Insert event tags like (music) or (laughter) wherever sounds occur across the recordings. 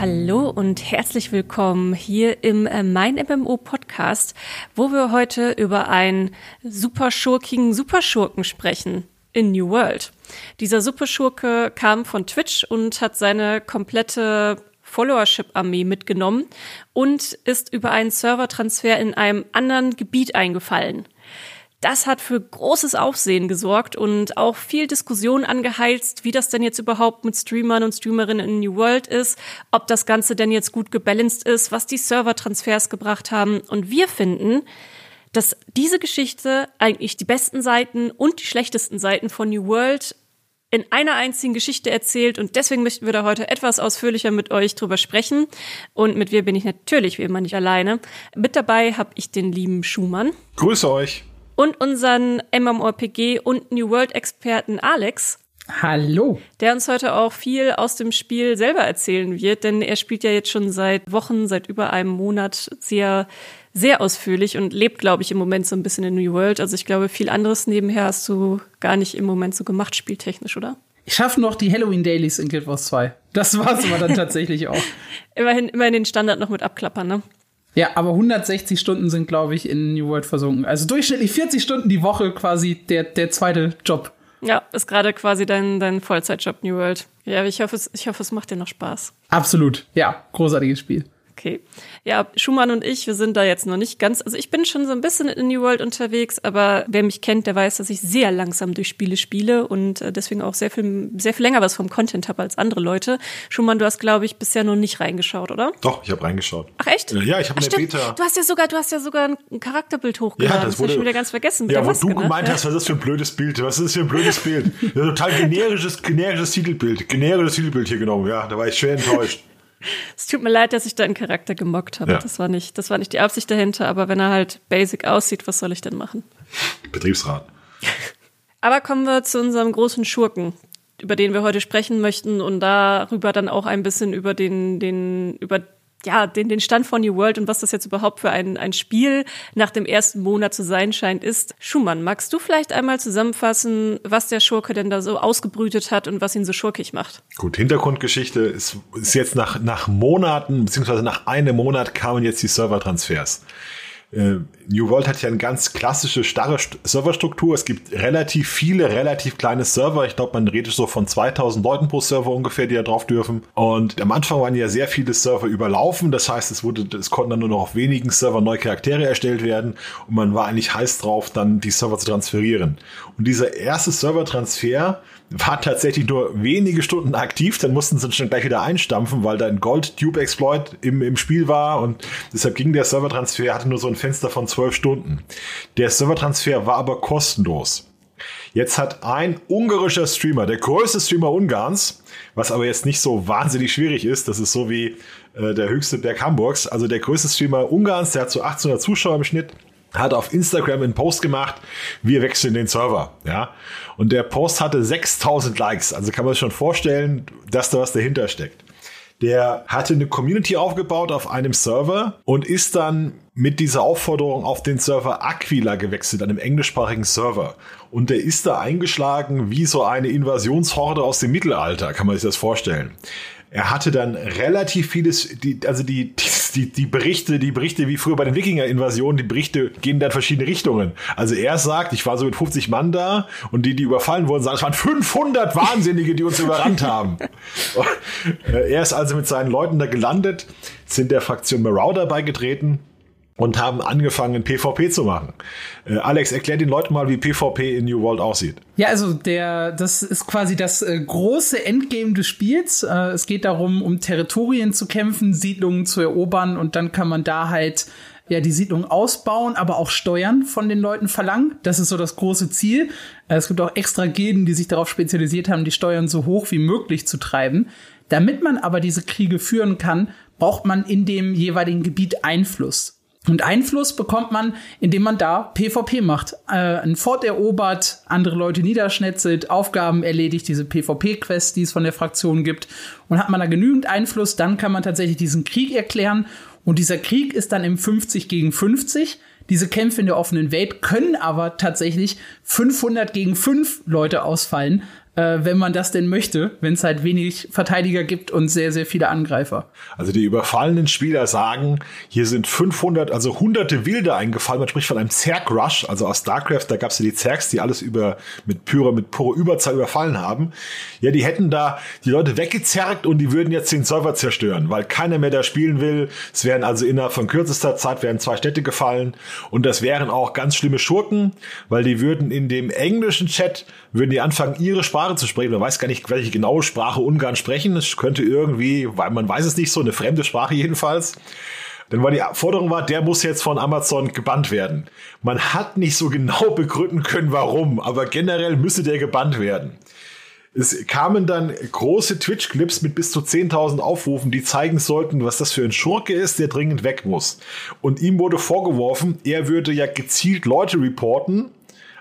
Hallo und herzlich willkommen hier im äh, Mein MMO Podcast, wo wir heute über einen superschurkigen Superschurken sprechen in New World. Dieser Superschurke kam von Twitch und hat seine komplette Followership-Armee mitgenommen und ist über einen Servertransfer in einem anderen Gebiet eingefallen. Das hat für großes Aufsehen gesorgt und auch viel Diskussion angeheizt, wie das denn jetzt überhaupt mit Streamern und Streamerinnen in New World ist, ob das Ganze denn jetzt gut gebalanced ist, was die Servertransfers gebracht haben. Und wir finden, dass diese Geschichte eigentlich die besten Seiten und die schlechtesten Seiten von New World in einer einzigen Geschichte erzählt und deswegen möchten wir da heute etwas ausführlicher mit euch drüber sprechen. Und mit wir bin ich natürlich wie immer nicht alleine. Mit dabei habe ich den lieben Schumann. Grüße euch und unseren MMORPG und New World Experten Alex. Hallo. Der uns heute auch viel aus dem Spiel selber erzählen wird, denn er spielt ja jetzt schon seit Wochen, seit über einem Monat sehr, sehr ausführlich und lebt, glaube ich, im Moment so ein bisschen in New World. Also ich glaube, viel anderes nebenher hast du gar nicht im Moment so gemacht, spieltechnisch, oder? Ich schaffe noch die Halloween Dailies in Guild Wars 2. Das war's aber dann (laughs) tatsächlich auch. Immerhin, immerhin den Standard noch mit abklappern, ne? Ja, aber 160 Stunden sind, glaube ich, in New World versunken. Also durchschnittlich 40 Stunden die Woche quasi der, der zweite Job. Ja, ist gerade quasi dein, dein Vollzeitjob New World. Ja, ich hoffe, es, ich hoffe, es macht dir noch Spaß. Absolut. Ja, großartiges Spiel. Okay. Ja, Schumann und ich, wir sind da jetzt noch nicht ganz. Also ich bin schon so ein bisschen in New World unterwegs, aber wer mich kennt, der weiß, dass ich sehr langsam durch Spiele spiele und äh, deswegen auch sehr viel, sehr viel länger was vom Content habe als andere Leute. Schumann, du hast, glaube ich, bisher noch nicht reingeschaut, oder? Doch, ich habe reingeschaut. Ach echt? Ja, ich habe eine Beta. Du hast ja sogar, du hast ja sogar ein Charakterbild hochgeladen. Ja, das, wurde, das ich wieder ganz vergessen. Ja, wo du gemeint ne? hast, was ist das für ein blödes Bild? Was ist das für ein blödes Bild? Ja, total generisches, generisches Titelbild. Generisches Titelbild hier genommen. Ja, da war ich schwer enttäuscht. Es tut mir leid, dass ich deinen Charakter gemockt habe. Ja. Das war nicht, das war nicht die Absicht dahinter, aber wenn er halt basic aussieht, was soll ich denn machen? Betriebsrat. (laughs) aber kommen wir zu unserem großen Schurken, über den wir heute sprechen möchten und darüber dann auch ein bisschen über den, den, über ja, den, den Stand von New World und was das jetzt überhaupt für ein, ein Spiel nach dem ersten Monat zu sein scheint, ist. Schumann, magst du vielleicht einmal zusammenfassen, was der Schurke denn da so ausgebrütet hat und was ihn so schurkig macht? Gut, Hintergrundgeschichte ist, ist jetzt nach, nach Monaten, beziehungsweise nach einem Monat kamen jetzt die Servertransfers. Äh, New World hat ja eine ganz klassische, starre Serverstruktur. Es gibt relativ viele, relativ kleine Server. Ich glaube, man redet so von 2000 Leuten pro Server ungefähr, die da drauf dürfen. Und am Anfang waren ja sehr viele Server überlaufen. Das heißt, es wurde, es konnten dann nur noch auf wenigen Servern neue Charaktere erstellt werden. Und man war eigentlich heiß drauf, dann die Server zu transferieren. Und dieser erste Servertransfer, war tatsächlich nur wenige Stunden aktiv, dann mussten sie schon gleich wieder einstampfen, weil da ein Gold-Tube-Exploit im, im Spiel war und deshalb ging der Servertransfer, hatte nur so ein Fenster von zwölf Stunden. Der Servertransfer war aber kostenlos. Jetzt hat ein ungarischer Streamer, der größte Streamer Ungarns, was aber jetzt nicht so wahnsinnig schwierig ist, das ist so wie äh, der höchste Berg Hamburgs, also der größte Streamer Ungarns, der hat so 1800 Zuschauer im Schnitt, hat auf Instagram einen Post gemacht, wir wechseln den Server, ja. Und der Post hatte 6000 Likes, also kann man sich schon vorstellen, dass da was dahinter steckt. Der hatte eine Community aufgebaut auf einem Server und ist dann mit dieser Aufforderung auf den Server Aquila gewechselt, einem englischsprachigen Server. Und der ist da eingeschlagen wie so eine Invasionshorde aus dem Mittelalter, kann man sich das vorstellen er hatte dann relativ vieles, die, also die, die, die Berichte, die Berichte wie früher bei den Wikinger-Invasionen, die Berichte gehen dann verschiedene Richtungen. Also er sagt, ich war so mit 50 Mann da und die, die überfallen wurden, sagen, es waren 500 Wahnsinnige, die uns überrannt haben. (laughs) er ist also mit seinen Leuten da gelandet, sind der Fraktion Marauder beigetreten und haben angefangen, PvP zu machen. Äh, Alex, erklär den Leuten mal, wie PvP in New World aussieht. Ja, also der, das ist quasi das äh, große Endgame des Spiels. Äh, es geht darum, um Territorien zu kämpfen, Siedlungen zu erobern und dann kann man da halt ja die Siedlung ausbauen, aber auch Steuern von den Leuten verlangen. Das ist so das große Ziel. Äh, es gibt auch extra Gilden, die sich darauf spezialisiert haben, die Steuern so hoch wie möglich zu treiben. Damit man aber diese Kriege führen kann, braucht man in dem jeweiligen Gebiet Einfluss. Und Einfluss bekommt man, indem man da PvP macht. Äh, ein Fort erobert, andere Leute niederschnetzelt, Aufgaben erledigt, diese PvP-Quests, die es von der Fraktion gibt. Und hat man da genügend Einfluss, dann kann man tatsächlich diesen Krieg erklären. Und dieser Krieg ist dann im 50 gegen 50. Diese Kämpfe in der offenen Welt können aber tatsächlich 500 gegen 5 Leute ausfallen. Äh, wenn man das denn möchte, wenn es halt wenig Verteidiger gibt und sehr, sehr viele Angreifer. Also die überfallenen Spieler sagen, hier sind 500, also hunderte Wilde eingefallen. Man spricht von einem Zerg-Rush, also aus StarCraft, da gab es ja die Zergs, die alles über mit pure, mit pure Überzahl überfallen haben. Ja, die hätten da die Leute weggezerrt und die würden jetzt den Server zerstören, weil keiner mehr da spielen will. Es wären also innerhalb von kürzester Zeit wären zwei Städte gefallen und das wären auch ganz schlimme Schurken, weil die würden in dem englischen Chat würden die anfangen, ihre Sprache zu sprechen. Man weiß gar nicht, welche genaue Sprache Ungarn sprechen. Es könnte irgendwie, weil man weiß es nicht so, eine fremde Sprache jedenfalls. Denn weil die Forderung war, der muss jetzt von Amazon gebannt werden. Man hat nicht so genau (laughs) begründen können, warum, aber generell müsse der gebannt werden. Es kamen dann große Twitch-Clips mit bis zu 10.000 Aufrufen, die zeigen sollten, was das für ein Schurke ist, der dringend weg muss. Und ihm wurde vorgeworfen, er würde ja gezielt Leute reporten,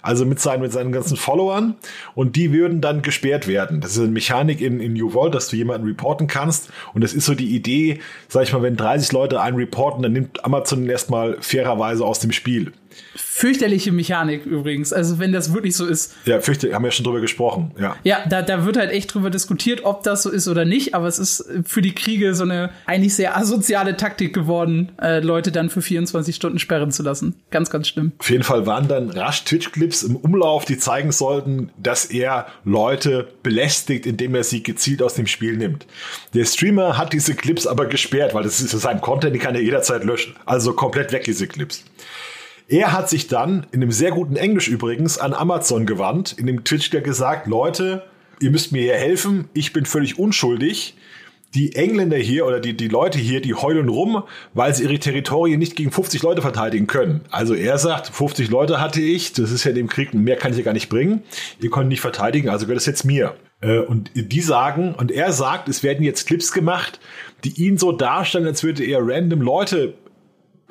also mit seinen, mit seinen ganzen Followern und die würden dann gesperrt werden. Das ist eine Mechanik in, in New World, dass du jemanden reporten kannst und das ist so die Idee, sag ich mal, wenn 30 Leute einen reporten, dann nimmt Amazon erstmal fairerweise aus dem Spiel. Fürchterliche Mechanik übrigens. Also wenn das wirklich so ist. Ja, fürchterlich, haben wir ja schon drüber gesprochen, ja. Ja, da, da wird halt echt drüber diskutiert, ob das so ist oder nicht, aber es ist für die Kriege so eine eigentlich sehr asoziale Taktik geworden, äh, Leute dann für 24 Stunden sperren zu lassen. Ganz, ganz schlimm. Auf jeden Fall waren dann rasch Twitch-Clips im Umlauf, die zeigen sollten, dass er Leute belästigt, indem er sie gezielt aus dem Spiel nimmt. Der Streamer hat diese Clips aber gesperrt, weil das ist sein Content, die kann er jederzeit löschen. Also komplett weg, diese Clips. Er hat sich dann, in einem sehr guten Englisch übrigens, an Amazon gewandt, in dem Twitch gesagt, Leute, ihr müsst mir hier helfen, ich bin völlig unschuldig. Die Engländer hier oder die, die Leute hier, die heulen rum, weil sie ihre Territorien nicht gegen 50 Leute verteidigen können. Also er sagt, 50 Leute hatte ich, das ist ja in dem Krieg, mehr kann ich ja gar nicht bringen. Ihr könnt nicht verteidigen, also gehört es jetzt mir. Äh, und die sagen, und er sagt, es werden jetzt Clips gemacht, die ihn so darstellen, als würde er random Leute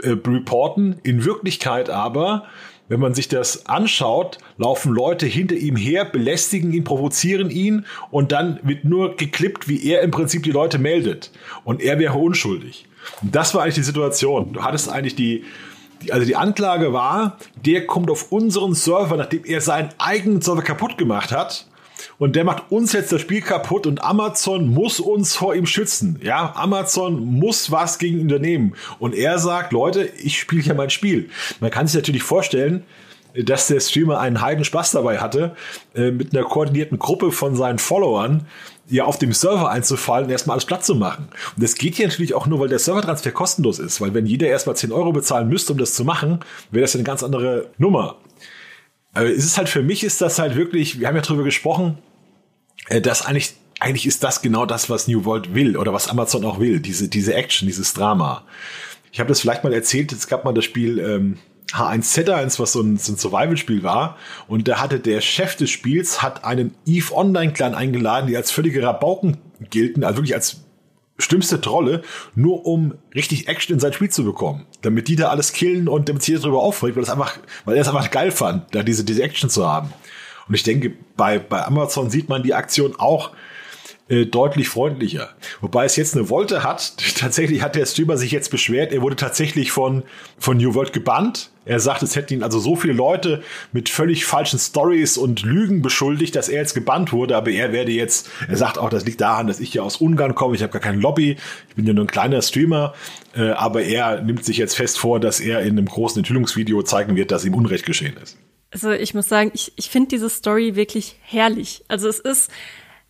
äh, reporten. In Wirklichkeit aber, wenn man sich das anschaut, laufen Leute hinter ihm her, belästigen ihn, provozieren ihn und dann wird nur geklippt, wie er im Prinzip die Leute meldet. Und er wäre unschuldig. Und das war eigentlich die Situation. Du hattest eigentlich die, die, also die Anklage war, der kommt auf unseren Server, nachdem er seinen eigenen Server kaputt gemacht hat und der macht uns jetzt das Spiel kaputt und Amazon muss uns vor ihm schützen. Ja, Amazon muss was gegen ihn unternehmen. Und er sagt, Leute, ich spiele hier mein Spiel. Man kann sich natürlich vorstellen, dass der Streamer einen heiden Spaß dabei hatte, äh, mit einer koordinierten Gruppe von seinen Followern ja auf dem Server einzufallen und erstmal alles platt zu machen. Und das geht hier natürlich auch nur, weil der Servertransfer kostenlos ist, weil wenn jeder erstmal 10 Euro bezahlen müsste, um das zu machen, wäre das eine ganz andere Nummer. Es ist halt für mich ist das halt wirklich, wir haben ja drüber gesprochen, äh, dass eigentlich eigentlich ist das genau das, was New World will oder was Amazon auch will, diese diese Action, dieses Drama. Ich habe das vielleicht mal erzählt, es gab mal das Spiel ähm, H1Z1, was so ein, so ein Survival-Spiel war. Und da hatte der Chef des Spiels hat einen EVE Online-Clan eingeladen, die als völlige Rabauken gelten, also wirklich als schlimmste Trolle, nur um richtig Action in sein Spiel zu bekommen. Damit die da alles killen und damit sich darüber aufregt, weil, das einfach, weil er es einfach geil fand, da diese, diese Action zu haben. Und ich denke, bei, bei Amazon sieht man die Aktion auch äh, deutlich freundlicher. Wobei es jetzt eine Wolte hat. (laughs) Tatsächlich hat der Streamer sich jetzt beschwert. Er wurde tatsächlich von, von New World gebannt. Er sagt, es hätten ihn also so viele Leute mit völlig falschen Stories und Lügen beschuldigt, dass er jetzt gebannt wurde. Aber er werde jetzt, er sagt auch, das liegt daran, dass ich ja aus Ungarn komme. Ich habe gar kein Lobby. Ich bin ja nur ein kleiner Streamer. Äh, aber er nimmt sich jetzt fest vor, dass er in einem großen Enthüllungsvideo zeigen wird, dass ihm Unrecht geschehen ist. Also ich muss sagen, ich, ich finde diese Story wirklich herrlich. Also es ist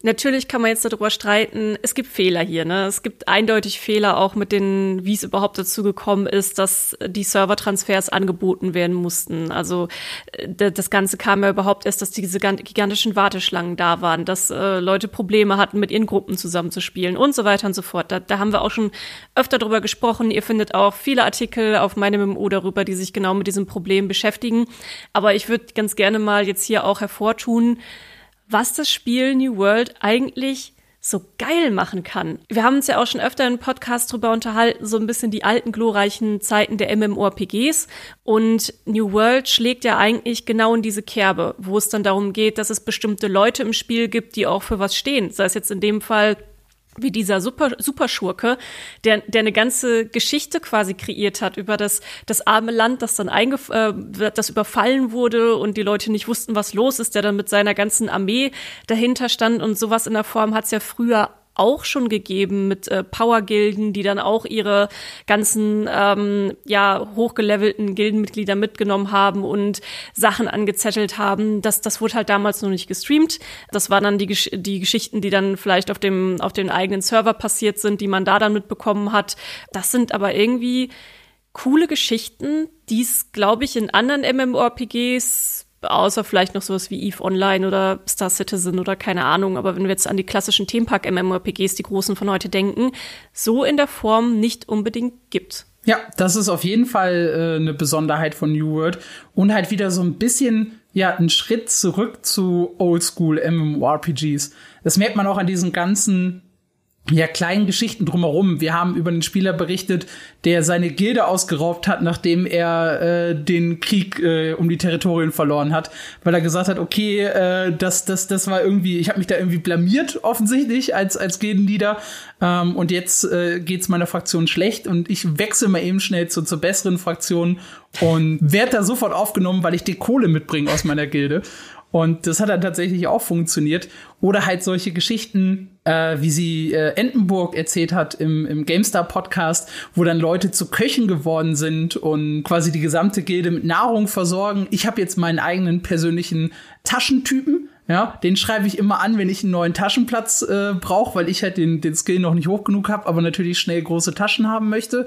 Natürlich kann man jetzt darüber streiten, es gibt Fehler hier, ne? Es gibt eindeutig Fehler auch mit den, wie es überhaupt dazu gekommen ist, dass die Servertransfers angeboten werden mussten. Also äh, das Ganze kam ja überhaupt erst, dass diese gigantischen Warteschlangen da waren, dass äh, Leute Probleme hatten, mit ihren Gruppen zusammenzuspielen und so weiter und so fort. Da, da haben wir auch schon öfter drüber gesprochen. Ihr findet auch viele Artikel auf meinem MMO darüber, die sich genau mit diesem Problem beschäftigen. Aber ich würde ganz gerne mal jetzt hier auch hervortun, was das Spiel New World eigentlich so geil machen kann. Wir haben uns ja auch schon öfter im Podcast drüber unterhalten, so ein bisschen die alten glorreichen Zeiten der MMORPGs. Und New World schlägt ja eigentlich genau in diese Kerbe, wo es dann darum geht, dass es bestimmte Leute im Spiel gibt, die auch für was stehen. Sei es jetzt in dem Fall wie dieser Super, Superschurke, der, der eine ganze Geschichte quasi kreiert hat über das, das arme Land, das dann eingef äh, das überfallen wurde und die Leute nicht wussten, was los ist, der dann mit seiner ganzen Armee dahinter stand und sowas in der Form hat es ja früher auch schon gegeben mit äh, Power-Gilden, die dann auch ihre ganzen ähm, ja hochgelevelten Gildenmitglieder mitgenommen haben und Sachen angezettelt haben. Das, das wurde halt damals noch nicht gestreamt. Das waren dann die, Gesch die Geschichten, die dann vielleicht auf dem auf den eigenen Server passiert sind, die man da dann mitbekommen hat. Das sind aber irgendwie coole Geschichten, die es, glaube ich, in anderen MMORPGs außer vielleicht noch sowas wie EVE Online oder Star Citizen oder keine Ahnung, aber wenn wir jetzt an die klassischen Themenpark MMORPGs, die großen von heute denken, so in der Form nicht unbedingt gibt. Ja, das ist auf jeden Fall äh, eine Besonderheit von New World und halt wieder so ein bisschen ja ein Schritt zurück zu Oldschool MMORPGs. Das merkt man auch an diesen ganzen ja, kleinen Geschichten drumherum. Wir haben über einen Spieler berichtet, der seine Gilde ausgeraubt hat, nachdem er äh, den Krieg äh, um die Territorien verloren hat, weil er gesagt hat, okay, äh, das, das, das war irgendwie, ich habe mich da irgendwie blamiert, offensichtlich, als, als Gildenleader. Ähm, und jetzt äh, geht's meiner Fraktion schlecht und ich wechsle mal eben schnell zu, zur besseren Fraktion und werde da sofort aufgenommen, weil ich die Kohle mitbringe aus meiner Gilde. Und das hat dann tatsächlich auch funktioniert. Oder halt solche Geschichten, äh, wie sie äh, Entenburg erzählt hat im, im GameStar-Podcast, wo dann Leute zu Köchen geworden sind und quasi die gesamte Gilde mit Nahrung versorgen. Ich habe jetzt meinen eigenen persönlichen Taschentypen. Ja, den schreibe ich immer an, wenn ich einen neuen Taschenplatz äh, brauche, weil ich halt den, den Skill noch nicht hoch genug habe, aber natürlich schnell große Taschen haben möchte.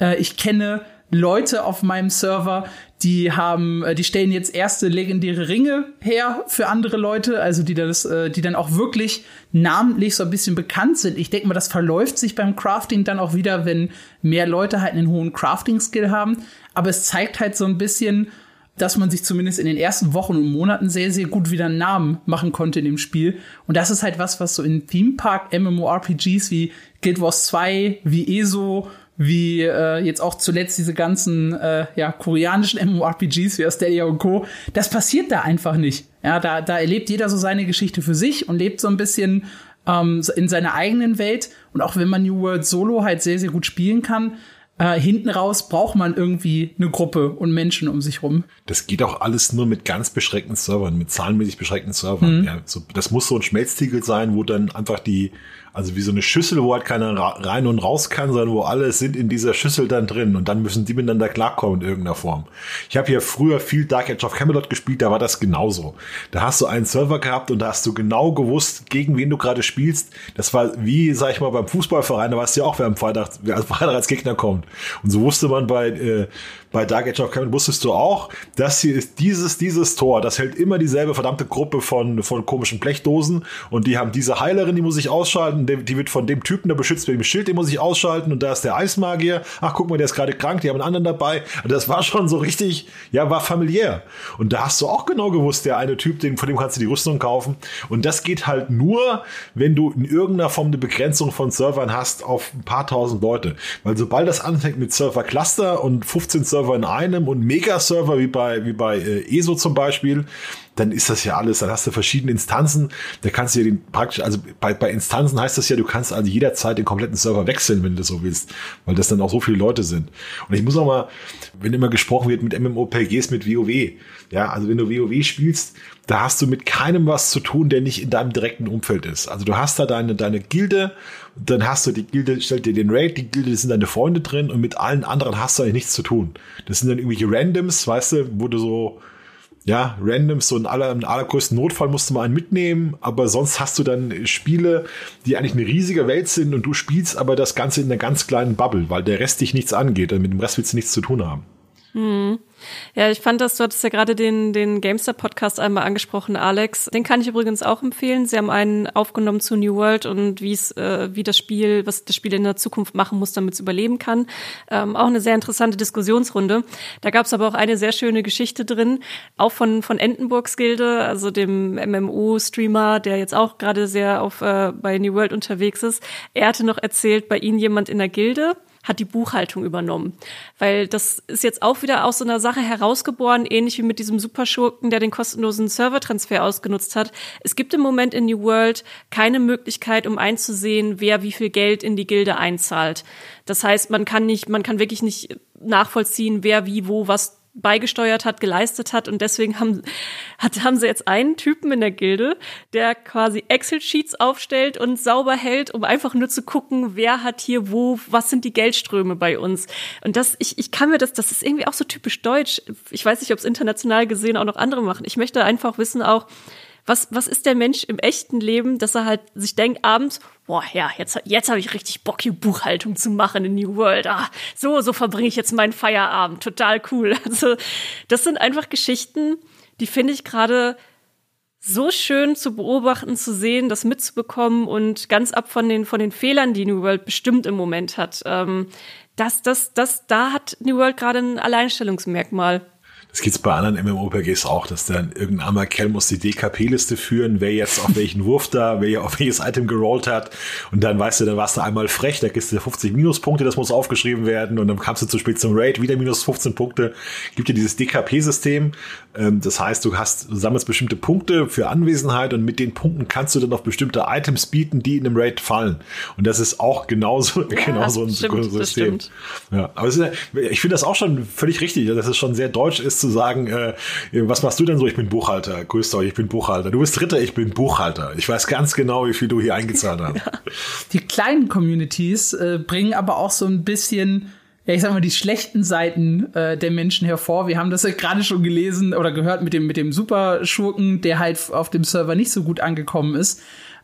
Äh, ich kenne Leute auf meinem Server, die haben, äh, die stellen jetzt erste legendäre Ringe her für andere Leute, also die das, äh, die dann auch wirklich namentlich so ein bisschen bekannt sind. Ich denke mal, das verläuft sich beim Crafting dann auch wieder, wenn mehr Leute halt einen hohen Crafting-Skill haben. Aber es zeigt halt so ein bisschen, dass man sich zumindest in den ersten Wochen und Monaten sehr, sehr gut wieder einen Namen machen konnte in dem Spiel. Und das ist halt was, was so in Theme Park MMORPGs wie Guild Wars 2, wie ESO, wie äh, jetzt auch zuletzt diese ganzen äh, ja, koreanischen MMORPGs wie Asteria und Co. Das passiert da einfach nicht. Ja, da, da erlebt jeder so seine Geschichte für sich und lebt so ein bisschen ähm, in seiner eigenen Welt. Und auch wenn man New World Solo halt sehr, sehr gut spielen kann, äh, hinten raus braucht man irgendwie eine Gruppe und Menschen um sich rum. Das geht auch alles nur mit ganz beschränkten Servern, mit zahlenmäßig beschränkten Servern. Mhm. Ja, so, das muss so ein Schmelztiegel sein, wo dann einfach die also wie so eine Schüssel, wo halt keiner rein und raus kann, sondern wo alle sind in dieser Schüssel dann drin und dann müssen die miteinander klarkommen in irgendeiner Form. Ich habe hier früher viel Dark Age of Camelot gespielt, da war das genauso. Da hast du einen Server gehabt und da hast du genau gewusst, gegen wen du gerade spielst. Das war wie, sag ich mal, beim Fußballverein, da weißt du ja auch, wer am Freitag, wer als Freitag als Gegner kommt. Und so wusste man bei, äh, bei Dark Age of Camelot, wusstest du auch, das hier ist dieses, dieses Tor, das hält immer dieselbe verdammte Gruppe von, von komischen Blechdosen und die haben diese Heilerin, die muss ich ausschalten, die wird von dem Typen, der beschützt mit dem Schild, den muss ich ausschalten und da ist der Eismagier. Ach, guck mal, der ist gerade krank, die haben einen anderen dabei. Und das war schon so richtig, ja, war familiär. Und da hast du auch genau gewusst, der eine Typ, den, von dem kannst du die Rüstung kaufen. Und das geht halt nur, wenn du in irgendeiner Form eine Begrenzung von Servern hast auf ein paar tausend Leute. Weil sobald das anfängt mit Server-Cluster und 15 Server in einem und Mega-Server wie bei, wie bei äh, ESO zum Beispiel, dann ist das ja alles, dann hast du verschiedene Instanzen, da kannst du ja den praktisch, also bei, bei Instanzen heißt das ja, du kannst also jederzeit den kompletten Server wechseln, wenn du so willst, weil das dann auch so viele Leute sind. Und ich muss auch mal, wenn immer gesprochen wird mit MMOPGs mit WoW, ja, also wenn du WoW spielst, da hast du mit keinem was zu tun, der nicht in deinem direkten Umfeld ist. Also du hast da deine, deine Gilde, dann hast du die Gilde, stellt dir den Raid, die Gilde sind deine Freunde drin und mit allen anderen hast du eigentlich nichts zu tun. Das sind dann irgendwelche Randoms, weißt du, wo du so, ja, random, so in aller, im allergrößten Notfall musst du mal einen mitnehmen, aber sonst hast du dann Spiele, die eigentlich eine riesige Welt sind und du spielst aber das Ganze in einer ganz kleinen Bubble, weil der Rest dich nichts angeht und mit dem Rest willst du nichts zu tun haben. Hm. Ja, ich fand das, du hattest ja gerade den, den GameStar-Podcast einmal angesprochen, Alex. Den kann ich übrigens auch empfehlen. Sie haben einen aufgenommen zu New World und wie es, äh, wie das Spiel, was das Spiel in der Zukunft machen muss, damit es überleben kann. Ähm, auch eine sehr interessante Diskussionsrunde. Da gab es aber auch eine sehr schöne Geschichte drin, auch von, von Entenburgs Gilde, also dem MMO-Streamer, der jetzt auch gerade sehr auf äh, bei New World unterwegs ist. Er hatte noch erzählt, bei ihnen jemand in der Gilde hat die Buchhaltung übernommen. Weil das ist jetzt auch wieder aus so einer Sache herausgeboren, ähnlich wie mit diesem Superschurken, der den kostenlosen Servertransfer ausgenutzt hat. Es gibt im Moment in New World keine Möglichkeit, um einzusehen, wer wie viel Geld in die Gilde einzahlt. Das heißt, man kann nicht, man kann wirklich nicht nachvollziehen, wer wie wo was beigesteuert hat, geleistet hat. Und deswegen haben, hat, haben sie jetzt einen Typen in der Gilde, der quasi Excel-Sheets aufstellt und sauber hält, um einfach nur zu gucken, wer hat hier wo, was sind die Geldströme bei uns. Und das, ich, ich kann mir das, das ist irgendwie auch so typisch deutsch. Ich weiß nicht, ob es international gesehen auch noch andere machen. Ich möchte einfach wissen auch, was, was ist der Mensch im echten Leben, dass er halt sich denkt abends, boah, ja, jetzt, jetzt habe ich richtig Bock, hier Buchhaltung zu machen in New World. Ah, so, so verbringe ich jetzt meinen Feierabend. Total cool. (laughs) Also, das sind einfach Geschichten, die finde ich gerade so schön zu beobachten, zu sehen, das mitzubekommen und ganz ab von den, von den Fehlern, die New World bestimmt im Moment hat. Ähm, das, das, das, da hat New World gerade ein Alleinstellungsmerkmal. Das gibt's bei anderen MMORPGs auch, dass dann irgendein armer Kerl muss die DKP-Liste führen, wer jetzt auf welchen Wurf da, wer auf welches Item gerollt hat. Und dann weißt du, dann warst du einmal frech, da kriegst du 50 Minuspunkte, das muss aufgeschrieben werden. Und dann kamst du zu spät zum Raid, wieder minus 15 Punkte. Gibt dir dieses DKP-System. Ähm, das heißt, du hast, du sammelst bestimmte Punkte für Anwesenheit und mit den Punkten kannst du dann auf bestimmte Items bieten, die in einem Raid fallen. Und das ist auch genauso, ja, (laughs) genauso ein stimmt, System. Ja, aber ist, ich finde das auch schon völlig richtig, dass es schon sehr deutsch ist zu sagen, äh, was machst du denn so? Ich bin Buchhalter. Grüßt euch, ich bin Buchhalter. Du bist Dritter, ich bin Buchhalter. Ich weiß ganz genau, wie viel du hier eingezahlt hast. (laughs) Die kleinen Communities äh, bringen aber auch so ein bisschen ja, ich sag mal, die schlechten Seiten äh, der Menschen hervor. Wir haben das ja gerade schon gelesen oder gehört mit dem, mit dem Superschurken, der halt auf dem Server nicht so gut angekommen ist.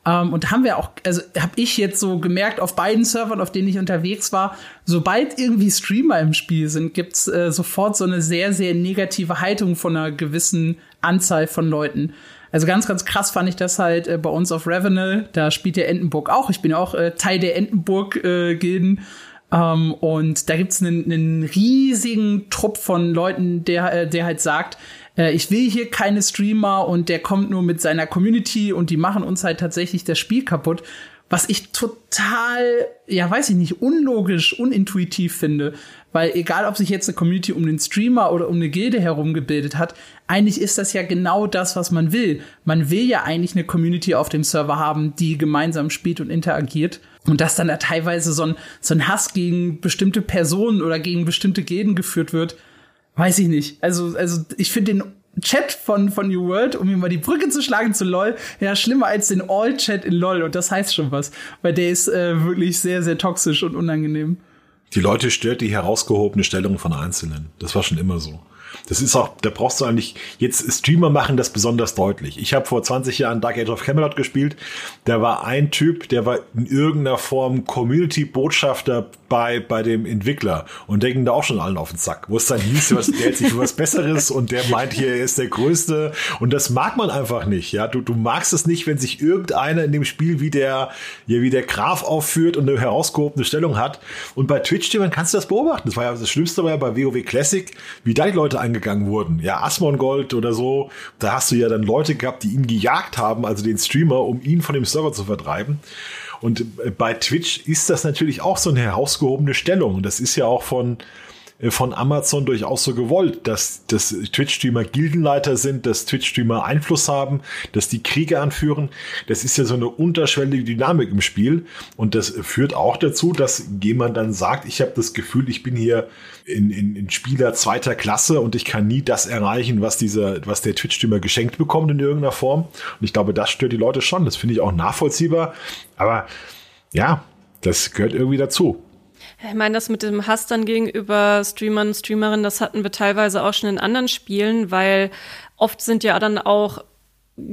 Ähm, und haben wir auch, also habe ich jetzt so gemerkt, auf beiden Servern, auf denen ich unterwegs war, sobald irgendwie Streamer im Spiel sind, gibt's äh, sofort so eine sehr, sehr negative Haltung von einer gewissen Anzahl von Leuten. Also ganz, ganz krass fand ich das halt äh, bei uns auf Ravenel. Da spielt der Entenburg auch. Ich bin auch äh, Teil der Entenburg-Gilden. Äh, ähm, und da gibt's einen, einen riesigen Trupp von Leuten, der, äh, der halt sagt, äh, ich will hier keine Streamer und der kommt nur mit seiner Community und die machen uns halt tatsächlich das Spiel kaputt. Was ich total, ja, weiß ich nicht, unlogisch, unintuitiv finde. Weil egal, ob sich jetzt eine Community um den Streamer oder um eine Gilde herum gebildet hat, eigentlich ist das ja genau das, was man will. Man will ja eigentlich eine Community auf dem Server haben, die gemeinsam spielt und interagiert. Und dass dann da teilweise so ein, so ein Hass gegen bestimmte Personen oder gegen bestimmte Gilden geführt wird, Weiß ich nicht. Also, also ich finde den Chat von, von New World, um mir mal die Brücke zu schlagen zu LOL, ja, schlimmer als den All-Chat in LOL. Und das heißt schon was. Weil der ist äh, wirklich sehr, sehr toxisch und unangenehm. Die Leute stört die herausgehobene Stellung von Einzelnen. Das war schon immer so. Das ist auch, da brauchst du eigentlich, jetzt Streamer machen das besonders deutlich. Ich habe vor 20 Jahren Dark Age of Camelot gespielt. Da war ein Typ, der war in irgendeiner Form Community-Botschafter bei, bei dem Entwickler und der ging da auch schon allen auf den Sack. Wo es dann hieß, was, der (laughs) hält sich für was Besseres und der meint hier, er ist der Größte. Und das mag man einfach nicht. Ja, du, du magst es nicht, wenn sich irgendeiner in dem Spiel wie der, ja, wie der Graf aufführt und eine herausgehobene Stellung hat. Und bei Twitch-Streamern kannst du das beobachten. Das war ja das Schlimmste war ja bei WoW Classic, wie da die Leute angegangen wurden. Ja, Asmongold oder so, da hast du ja dann Leute gehabt, die ihn gejagt haben, also den Streamer, um ihn von dem Server zu vertreiben. Und äh, bei Twitch ist das natürlich auch so eine herausgehobene Stellung. Das ist ja auch von, von Amazon durchaus so gewollt, dass, dass Twitch-Streamer Gildenleiter sind, dass Twitch-Streamer Einfluss haben, dass die Kriege anführen. Das ist ja so eine unterschwellige Dynamik im Spiel. Und das führt auch dazu, dass jemand dann sagt, ich habe das Gefühl, ich bin hier in, in, in Spieler zweiter Klasse und ich kann nie das erreichen, was dieser, was der Twitch-Streamer geschenkt bekommt in irgendeiner Form. Und ich glaube, das stört die Leute schon. Das finde ich auch nachvollziehbar. Aber ja, das gehört irgendwie dazu. Ich meine, das mit dem Hass dann gegenüber Streamern und Streamerinnen, das hatten wir teilweise auch schon in anderen Spielen, weil oft sind ja dann auch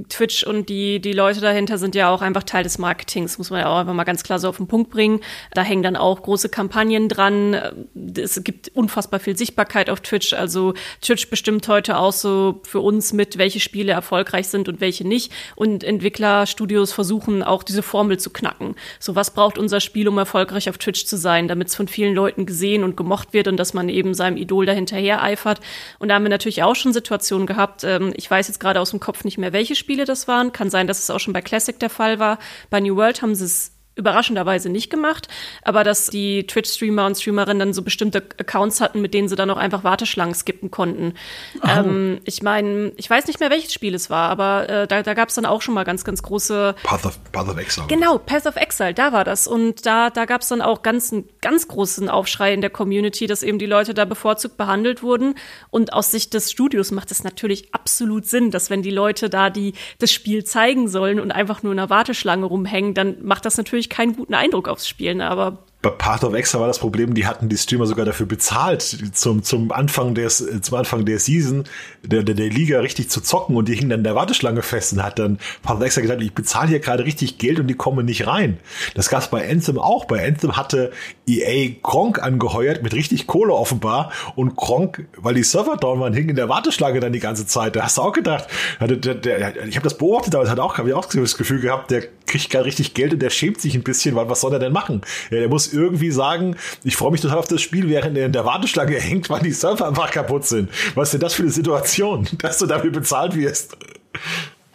Twitch und die, die Leute dahinter sind ja auch einfach Teil des Marketings, muss man ja auch einfach mal ganz klar so auf den Punkt bringen. Da hängen dann auch große Kampagnen dran. Es gibt unfassbar viel Sichtbarkeit auf Twitch. Also Twitch bestimmt heute auch so für uns mit, welche Spiele erfolgreich sind und welche nicht. Und Entwicklerstudios versuchen auch diese Formel zu knacken. So, was braucht unser Spiel, um erfolgreich auf Twitch zu sein, damit es von vielen Leuten gesehen und gemocht wird und dass man eben seinem Idol dahinterher eifert. Und da haben wir natürlich auch schon Situationen gehabt. Ähm, ich weiß jetzt gerade aus dem Kopf nicht mehr, welche welche Spiele das waren. Kann sein, dass es auch schon bei Classic der Fall war. Bei New World haben sie es überraschenderweise nicht gemacht, aber dass die Twitch-Streamer und Streamerinnen dann so bestimmte Accounts hatten, mit denen sie dann auch einfach Warteschlangen skippen konnten. Oh. Ähm, ich meine, ich weiß nicht mehr, welches Spiel es war, aber äh, da, da gab es dann auch schon mal ganz, ganz große Path of, Path of Exile. Genau, Path of Exile, da war das. Und da, da gab es dann auch ganz, einen ganz großen Aufschrei in der Community, dass eben die Leute da bevorzugt behandelt wurden. Und aus Sicht des Studios macht es natürlich absolut Sinn, dass wenn die Leute da die das Spiel zeigen sollen und einfach nur in einer Warteschlange rumhängen, dann macht das natürlich keinen guten Eindruck aufs Spiel. Ne? Aber bei Path of Exile war das Problem, die hatten die Streamer sogar dafür bezahlt, zum, zum Anfang des, zum Anfang der Season, der, der, der Liga richtig zu zocken und die hingen dann in der Warteschlange fest und hat dann Path of Exile gesagt, ich bezahle hier gerade richtig Geld und die kommen nicht rein. Das gab's bei Anthem auch. Bei Anthem hatte EA Gronk angeheuert mit richtig Kohle offenbar und Gronk, weil die Server down waren, hing in der Warteschlange dann die ganze Zeit. Da hast du auch gedacht, der, der, der, ich habe das beobachtet, aber hat auch, habe ich auch das Gefühl gehabt, der kriegt gerade richtig Geld und der schämt sich ein bisschen, weil was soll er denn machen? Ja, der muss irgendwie sagen, ich freue mich total auf das Spiel, während er in der Warteschlange hängt, weil die Server einfach kaputt sind. Was ist denn das für eine Situation, (laughs) dass du dafür bezahlt wirst?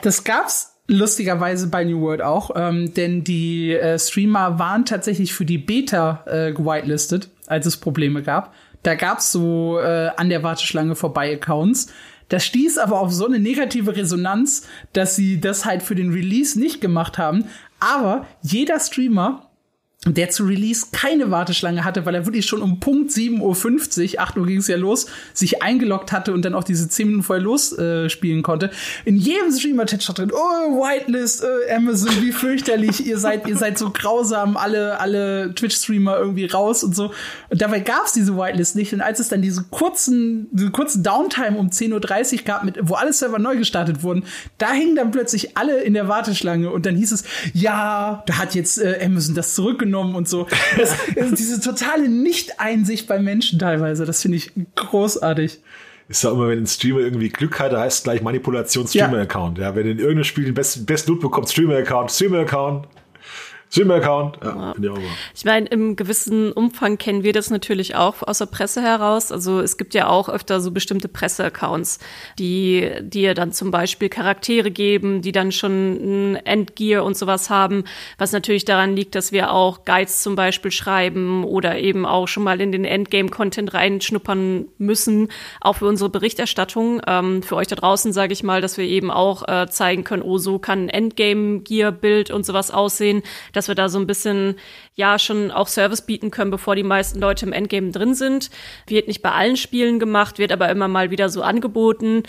Das gab's lustigerweise bei New World auch, ähm, denn die äh, Streamer waren tatsächlich für die Beta äh, gewitelistet, als es Probleme gab. Da gab's so äh, an der Warteschlange vorbei Accounts. Das stieß aber auf so eine negative Resonanz, dass sie das halt für den Release nicht gemacht haben. Aber jeder Streamer der zu Release keine Warteschlange hatte, weil er wirklich schon um Punkt 7.50 Uhr, 8 Uhr ging es ja los, sich eingeloggt hatte und dann auch diese 10 Minuten vorher losspielen äh, konnte. In jedem Streamer-Chat stand drin, oh, Whitelist, äh, Amazon, wie fürchterlich, ihr seid, ihr seid so grausam, alle, alle Twitch-Streamer irgendwie raus und so. Und dabei gab es diese Whitelist nicht. Und als es dann diese kurzen, diese kurzen Downtime um 10.30 Uhr gab, mit, wo alle Server neu gestartet wurden, da hingen dann plötzlich alle in der Warteschlange und dann hieß es, ja, da hat jetzt äh, Amazon das zurückgenommen genommen und so. Das, diese totale Nicht-Einsicht bei Menschen teilweise, das finde ich großartig. Ist ja immer, wenn ein Streamer irgendwie Glück hat, heißt es gleich Manipulation Streamer-Account. Ja. ja, wenn in irgendeinem Spiel den besten Best Loot bekommt, Streamer-Account, Streamer-Account. Streamer-Account. Ja, ja. Ich, ich meine, im gewissen Umfang kennen wir das natürlich auch aus der Presse heraus. Also es gibt ja auch öfter so bestimmte Presse-Accounts, die dir dann zum Beispiel Charaktere geben, die dann schon ein Endgear und sowas haben, was natürlich daran liegt, dass wir auch Guides zum Beispiel schreiben oder eben auch schon mal in den Endgame-Content reinschnuppern müssen, auch für unsere Berichterstattung. Ähm, für euch da draußen sage ich mal, dass wir eben auch äh, zeigen können, oh, so kann ein Endgame-Gear-Bild und sowas aussehen dass wir da so ein bisschen, ja, schon auch Service bieten können, bevor die meisten Leute im Endgame drin sind. Wird nicht bei allen Spielen gemacht, wird aber immer mal wieder so angeboten.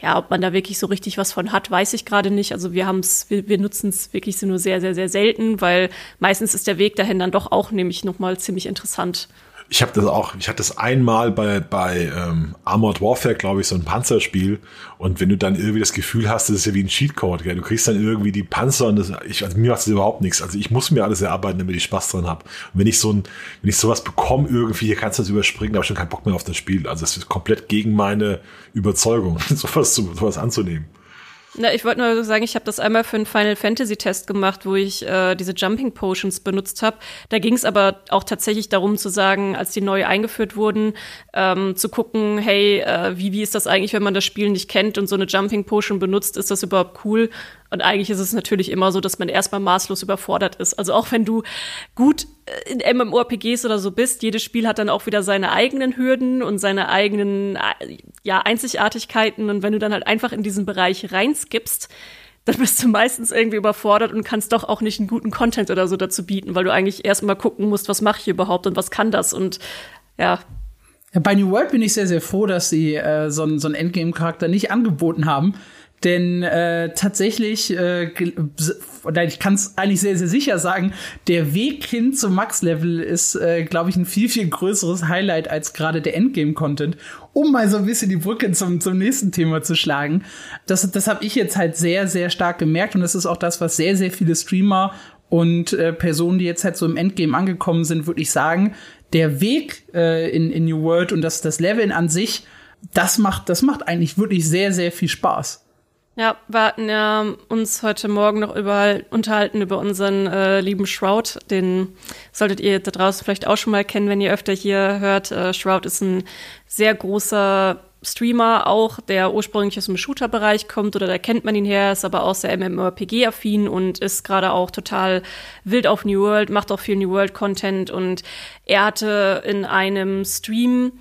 Ja, ob man da wirklich so richtig was von hat, weiß ich gerade nicht. Also wir haben es, wir, wir nutzen es wirklich nur sehr, sehr, sehr selten, weil meistens ist der Weg dahin dann doch auch nämlich nochmal ziemlich interessant. Ich habe das auch, ich hatte das einmal bei, bei ähm, Armored Warfare, glaube ich, so ein Panzerspiel. Und wenn du dann irgendwie das Gefühl hast, das ist ja wie ein Cheatcode, gell? du kriegst dann irgendwie die Panzer und das, ich, also mir macht das überhaupt nichts. Also ich muss mir alles erarbeiten, damit ich Spaß dran habe. Und wenn ich so ein, wenn ich sowas bekomme irgendwie, hier kannst du das überspringen, da habe ich schon keinen Bock mehr auf das Spiel. Also es ist komplett gegen meine Überzeugung, (laughs) sowas, sowas anzunehmen. Na, ich wollte nur sagen, ich habe das einmal für einen Final Fantasy Test gemacht, wo ich äh, diese Jumping Potions benutzt habe. Da ging es aber auch tatsächlich darum zu sagen, als die neu eingeführt wurden, ähm, zu gucken, hey, äh, wie, wie ist das eigentlich, wenn man das Spiel nicht kennt und so eine Jumping Potion benutzt, ist das überhaupt cool? Und eigentlich ist es natürlich immer so, dass man erstmal maßlos überfordert ist. Also auch wenn du gut äh, in MMORPGs oder so bist, jedes Spiel hat dann auch wieder seine eigenen Hürden und seine eigenen äh, ja, Einzigartigkeiten. Und wenn du dann halt einfach in diesen Bereich reinskippst, dann bist du meistens irgendwie überfordert und kannst doch auch nicht einen guten Content oder so dazu bieten, weil du eigentlich erstmal gucken musst, was mache ich überhaupt und was kann das und ja. Bei New World bin ich sehr, sehr froh, dass sie äh, so, so einen Endgame-Charakter nicht angeboten haben, denn äh, tatsächlich, äh, ich kann es eigentlich sehr, sehr sicher sagen, der Weg hin zum Max-Level ist, äh, glaube ich, ein viel, viel größeres Highlight als gerade der Endgame-Content. Um mal so ein bisschen die Brücke zum, zum nächsten Thema zu schlagen. Das, das habe ich jetzt halt sehr, sehr stark gemerkt und das ist auch das, was sehr, sehr viele Streamer und äh, Personen, die jetzt halt so im Endgame angekommen sind, wirklich sagen, der Weg äh, in, in New World und das, das Leveln an sich, das macht, das macht eigentlich wirklich sehr, sehr viel Spaß. Ja, wir hatten ja uns heute Morgen noch überall unterhalten über unseren äh, lieben Shroud. Den solltet ihr da draußen vielleicht auch schon mal kennen, wenn ihr öfter hier hört. Äh, Shroud ist ein sehr großer Streamer auch, der ursprünglich aus dem Shooter-Bereich kommt oder da kennt man ihn her, ist aber auch sehr MMORPG-affin und ist gerade auch total wild auf New World, macht auch viel New World-Content und er hatte in einem Stream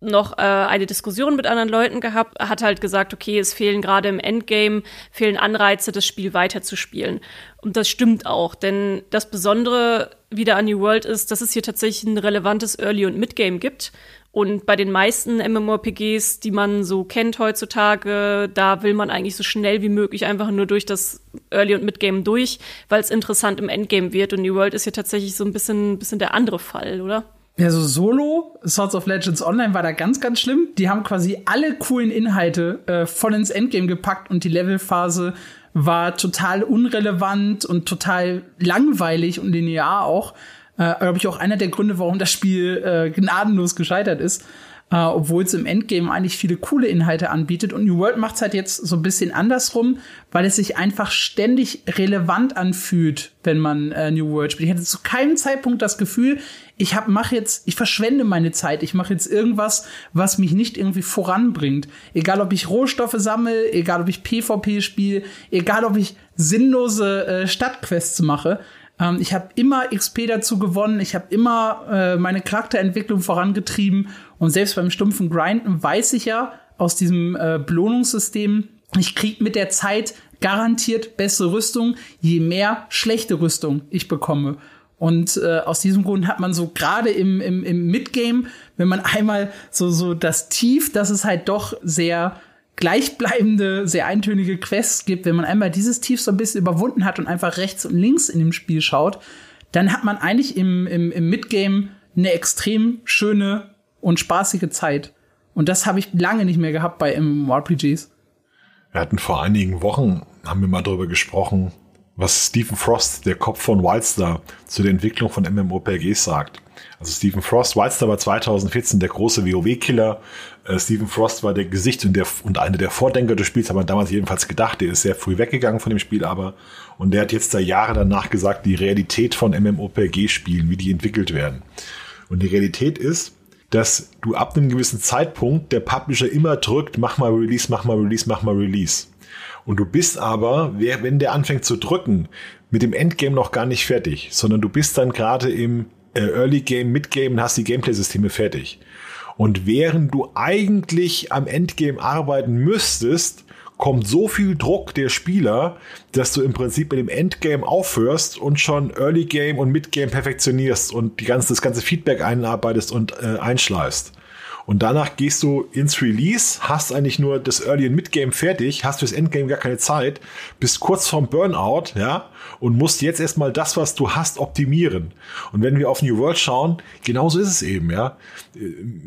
noch äh, eine Diskussion mit anderen Leuten gehabt, hat halt gesagt, okay, es fehlen gerade im Endgame, fehlen Anreize, das Spiel weiterzuspielen. Und das stimmt auch, denn das Besondere wieder an New World ist, dass es hier tatsächlich ein relevantes Early- und Midgame gibt. Und bei den meisten MMORPGs, die man so kennt heutzutage, da will man eigentlich so schnell wie möglich einfach nur durch das Early- und Midgame durch, weil es interessant im Endgame wird. Und New World ist hier tatsächlich so ein bisschen, bisschen der andere Fall, oder? Ja, so Solo, Swords of Legends Online war da ganz, ganz schlimm. Die haben quasi alle coolen Inhalte äh, voll ins Endgame gepackt und die Levelphase war total unrelevant und total langweilig und linear auch. Äh, Glaube ich auch einer der Gründe, warum das Spiel äh, gnadenlos gescheitert ist äh, obwohl es im Endgame eigentlich viele coole Inhalte anbietet. Und New World macht es halt jetzt so ein bisschen andersrum, weil es sich einfach ständig relevant anfühlt, wenn man äh, New World spielt. Ich hatte zu keinem Zeitpunkt das Gefühl, ich hab, mach jetzt, ich verschwende meine Zeit, ich mache jetzt irgendwas, was mich nicht irgendwie voranbringt. Egal, ob ich Rohstoffe sammle, egal, ob ich PvP spiele, egal, ob ich sinnlose äh, Stadtquests mache. Ähm, ich habe immer XP dazu gewonnen, ich habe immer äh, meine Charakterentwicklung vorangetrieben und selbst beim stumpfen Grinden weiß ich ja aus diesem äh, Belohnungssystem, ich krieg mit der Zeit garantiert bessere Rüstung, je mehr schlechte Rüstung ich bekomme. Und äh, aus diesem Grund hat man so gerade im, im, im Midgame, wenn man (laughs) einmal so, so das Tief, dass es halt doch sehr gleichbleibende, sehr eintönige Quests gibt, wenn man einmal dieses Tief so ein bisschen überwunden hat und einfach rechts und links in dem Spiel schaut, dann hat man eigentlich im, im, im Midgame eine extrem schöne und spaßige Zeit. Und das habe ich lange nicht mehr gehabt bei MMORPGs. Wir hatten vor einigen Wochen, haben wir mal darüber gesprochen, was Stephen Frost, der Kopf von Wildstar, zu der Entwicklung von MMORPGs sagt. Also Stephen Frost, Wildstar war 2014 der große WoW-Killer. Äh, Stephen Frost war der Gesicht und, der, und eine der Vordenker des Spiels, hat man damals jedenfalls gedacht. Der ist sehr früh weggegangen von dem Spiel, aber und der hat jetzt da Jahre danach gesagt, die Realität von MMORPG-Spielen, wie die entwickelt werden. Und die Realität ist, dass du ab einem gewissen Zeitpunkt der Publisher immer drückt, mach mal Release, mach mal Release, mach mal Release. Und du bist aber, wenn der anfängt zu drücken, mit dem Endgame noch gar nicht fertig, sondern du bist dann gerade im äh, Early Game, Mid Game und hast die Gameplay-Systeme fertig. Und während du eigentlich am Endgame arbeiten müsstest, kommt so viel Druck der Spieler, dass du im Prinzip mit dem Endgame aufhörst und schon Early Game und Mid Game perfektionierst und die ganze, das ganze Feedback einarbeitest und äh, einschleifst. Und danach gehst du ins Release, hast eigentlich nur das Early und Mid-Game fertig, hast fürs Endgame gar keine Zeit, bist kurz vorm Burnout, ja, und musst jetzt erstmal das, was du hast, optimieren. Und wenn wir auf New World schauen, genauso ist es eben, ja.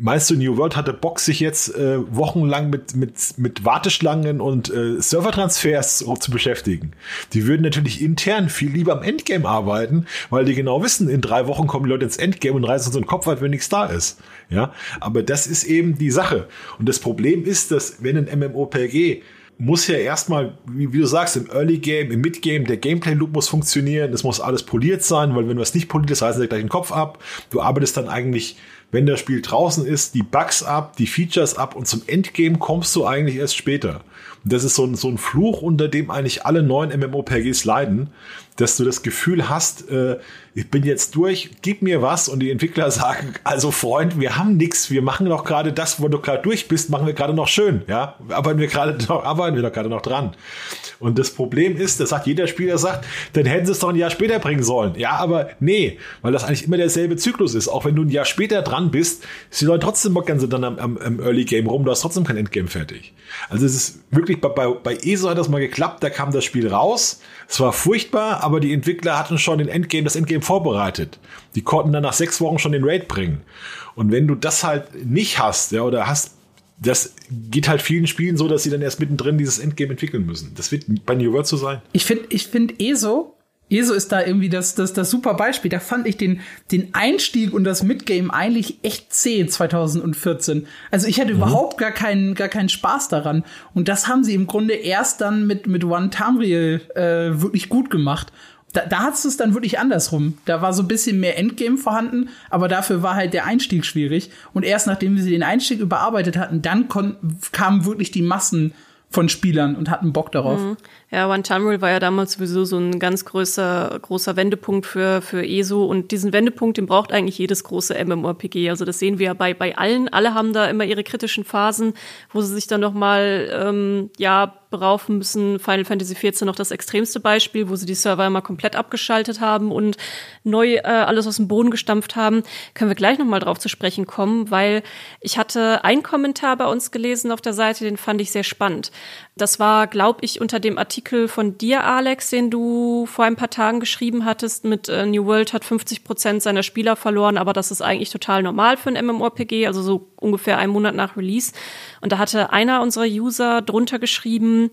Meinst du, New World hatte Bock, sich jetzt äh, wochenlang mit, mit, mit Warteschlangen und äh, Servertransfers zu beschäftigen? Die würden natürlich intern viel lieber am Endgame arbeiten, weil die genau wissen, in drei Wochen kommen die Leute ins Endgame und reißen so einen Kopf weit, wenn nichts da ist. Ja, aber das ist eben die Sache. Und das Problem ist, dass wenn ein MMORPG muss ja erstmal, wie, wie, du sagst, im Early Game, im Mid Game, der Gameplay Loop muss funktionieren, es muss alles poliert sein, weil wenn du es nicht poliert ist, reißen sie gleich den Kopf ab. Du arbeitest dann eigentlich, wenn das Spiel draußen ist, die Bugs ab, die Features ab und zum Endgame kommst du eigentlich erst später. Und das ist so ein, so ein Fluch, unter dem eigentlich alle neuen MMORPGs leiden, dass du das Gefühl hast, äh, ich bin jetzt durch, gib mir was und die Entwickler sagen, also Freund, wir haben nichts, wir machen doch gerade das, wo du gerade durch bist, machen wir gerade noch schön, ja, arbeiten wir gerade noch, (laughs) arbeiten wir doch gerade noch dran. Und das Problem ist, das sagt jeder Spieler, sagt, dann hätten sie es doch ein Jahr später bringen sollen. Ja, aber nee, weil das eigentlich immer derselbe Zyklus ist. Auch wenn du ein Jahr später dran bist, sie Leute trotzdem bockern sie dann am, am, am, Early Game rum, du hast trotzdem kein Endgame fertig. Also es ist wirklich, bei, bei, bei ESO hat das mal geklappt, da kam das Spiel raus, es war furchtbar, aber die Entwickler hatten schon den Endgame, das Endgame vorbereitet. Die konnten dann nach sechs Wochen schon den Raid bringen. Und wenn du das halt nicht hast, ja, oder hast, das geht halt vielen Spielen so, dass sie dann erst mittendrin dieses Endgame entwickeln müssen. Das wird bei New World so sein. Ich finde, ich finde ESO ESO ist da irgendwie das, das, das super Beispiel. Da fand ich den, den Einstieg und das Midgame eigentlich echt zäh 2014. Also ich hatte mhm. überhaupt gar keinen, gar keinen Spaß daran. Und das haben sie im Grunde erst dann mit, mit One Tamriel äh, wirklich gut gemacht. da, da hat es dann wirklich andersrum. Da war so ein bisschen mehr Endgame vorhanden, aber dafür war halt der Einstieg schwierig. Und erst nachdem sie den Einstieg überarbeitet hatten, dann kamen wirklich die Massen von Spielern und hatten Bock darauf. Mhm. Ja, One Time Rule war ja damals sowieso so ein ganz größer, großer Wendepunkt für, für ESO. Und diesen Wendepunkt, den braucht eigentlich jedes große MMORPG. Also das sehen wir ja bei, bei allen. Alle haben da immer ihre kritischen Phasen, wo sie sich dann nochmal, ähm, ja, beraufen müssen. Final Fantasy XIV noch das extremste Beispiel, wo sie die Server immer komplett abgeschaltet haben und neu äh, alles aus dem Boden gestampft haben. Können wir gleich nochmal drauf zu sprechen kommen, weil ich hatte einen Kommentar bei uns gelesen auf der Seite, den fand ich sehr spannend. Das war, glaube ich, unter dem Artikel von dir, Alex, den du vor ein paar Tagen geschrieben hattest, mit äh, New World hat 50 Prozent seiner Spieler verloren, aber das ist eigentlich total normal für ein MMORPG, also so ungefähr einen Monat nach Release. Und da hatte einer unserer User drunter geschrieben,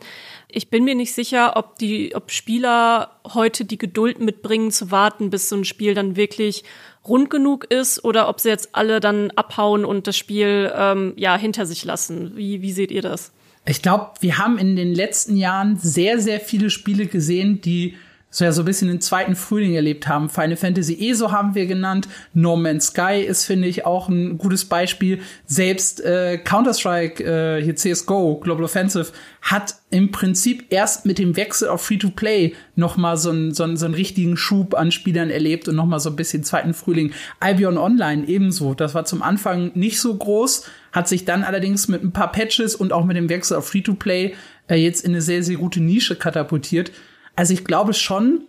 ich bin mir nicht sicher, ob die, ob Spieler heute die Geduld mitbringen, zu warten, bis so ein Spiel dann wirklich rund genug ist, oder ob sie jetzt alle dann abhauen und das Spiel ähm, ja hinter sich lassen. Wie, wie seht ihr das? Ich glaube, wir haben in den letzten Jahren sehr, sehr viele Spiele gesehen, die so ja so ein bisschen den zweiten Frühling erlebt haben. Final Fantasy ESO haben wir genannt. No Man's Sky ist, finde ich, auch ein gutes Beispiel. Selbst äh, Counter-Strike, äh, hier CSGO, Global Offensive, hat im Prinzip erst mit dem Wechsel auf Free-to-Play noch mal so einen, so, einen, so einen richtigen Schub an Spielern erlebt und noch mal so ein bisschen zweiten Frühling. Albion Online ebenso. Das war zum Anfang nicht so groß, hat sich dann allerdings mit ein paar Patches und auch mit dem Wechsel auf Free-to-Play äh, jetzt in eine sehr, sehr gute Nische katapultiert. Also ich glaube schon,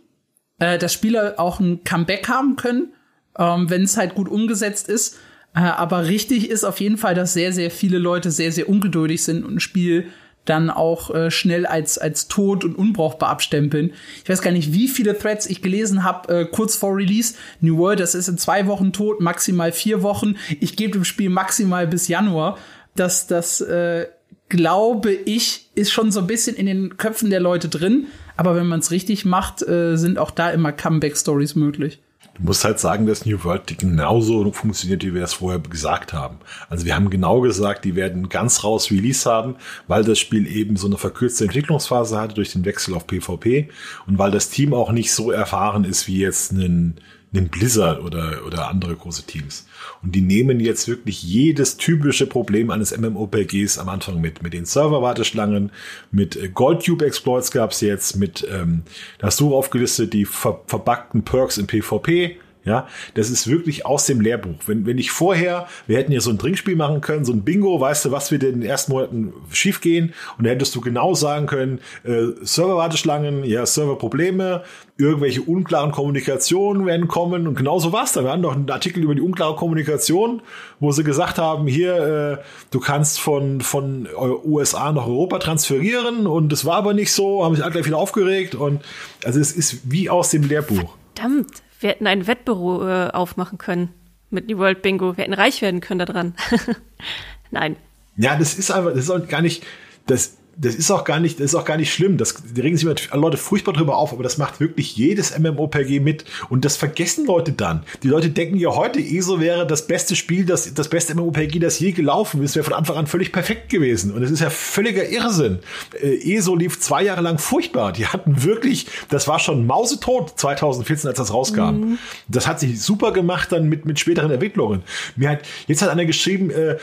äh, dass Spieler auch ein Comeback haben können, ähm, wenn es halt gut umgesetzt ist. Äh, aber richtig ist auf jeden Fall, dass sehr, sehr viele Leute sehr, sehr ungeduldig sind und ein Spiel dann auch äh, schnell als, als tot und unbrauchbar abstempeln. Ich weiß gar nicht, wie viele Threads ich gelesen habe, äh, kurz vor Release. New World, das ist in zwei Wochen tot, maximal vier Wochen. Ich gebe dem Spiel maximal bis Januar. Dass das, äh, glaube ich, ist schon so ein bisschen in den Köpfen der Leute drin. Aber wenn man es richtig macht, äh, sind auch da immer Comeback-Stories möglich. Du musst halt sagen, dass New World genauso funktioniert, wie wir es vorher gesagt haben. Also wir haben genau gesagt, die werden ganz raus Release haben, weil das Spiel eben so eine verkürzte Entwicklungsphase hatte durch den Wechsel auf PvP und weil das Team auch nicht so erfahren ist wie jetzt ein einen Blizzard oder, oder andere große Teams. Und die nehmen jetzt wirklich jedes typische Problem eines MMOPGs am Anfang mit. Mit den Serverwarteschlangen, mit äh, Goldtube-Exploits gab's jetzt, mit, ähm, da hast du aufgelistet, die ver verbackten Perks im PvP, ja, das ist wirklich aus dem Lehrbuch. Wenn, wenn ich vorher, wir hätten hier so ein Trinkspiel machen können, so ein Bingo, weißt du, was wird in den ersten Monaten schiefgehen? Und da hättest du genau sagen können, äh, Serverwarteschlangen, ja, Serverprobleme, irgendwelche unklaren Kommunikationen werden kommen und genau so war's da. Wir hatten doch einen Artikel über die unklare Kommunikation, wo sie gesagt haben, hier, äh, du kannst von, von USA nach Europa transferieren und das war aber nicht so, haben sich alle gleich wieder aufgeregt und also es ist wie aus dem Lehrbuch. Verdammt, wir hätten ein Wettbüro äh, aufmachen können mit New World Bingo. Wir hätten reich werden können daran. (laughs) Nein. Ja, das ist einfach, das ist auch gar nicht, das, das ist auch gar nicht, das ist auch gar nicht schlimm. Das die regen sich Leute furchtbar drüber auf, aber das macht wirklich jedes MMOPG mit und das vergessen Leute dann. Die Leute denken ja heute, ESO wäre das beste Spiel, das, das beste MMOPG, das je gelaufen ist, wäre von Anfang an völlig perfekt gewesen. Und es ist ja völliger Irrsinn. Äh, ESO lief zwei Jahre lang furchtbar. Die hatten wirklich, das war schon mausetot 2014, als das rauskam. Mhm. Das hat sich super gemacht dann mit, mit späteren Entwicklungen. Mir hat, jetzt hat einer geschrieben, äh,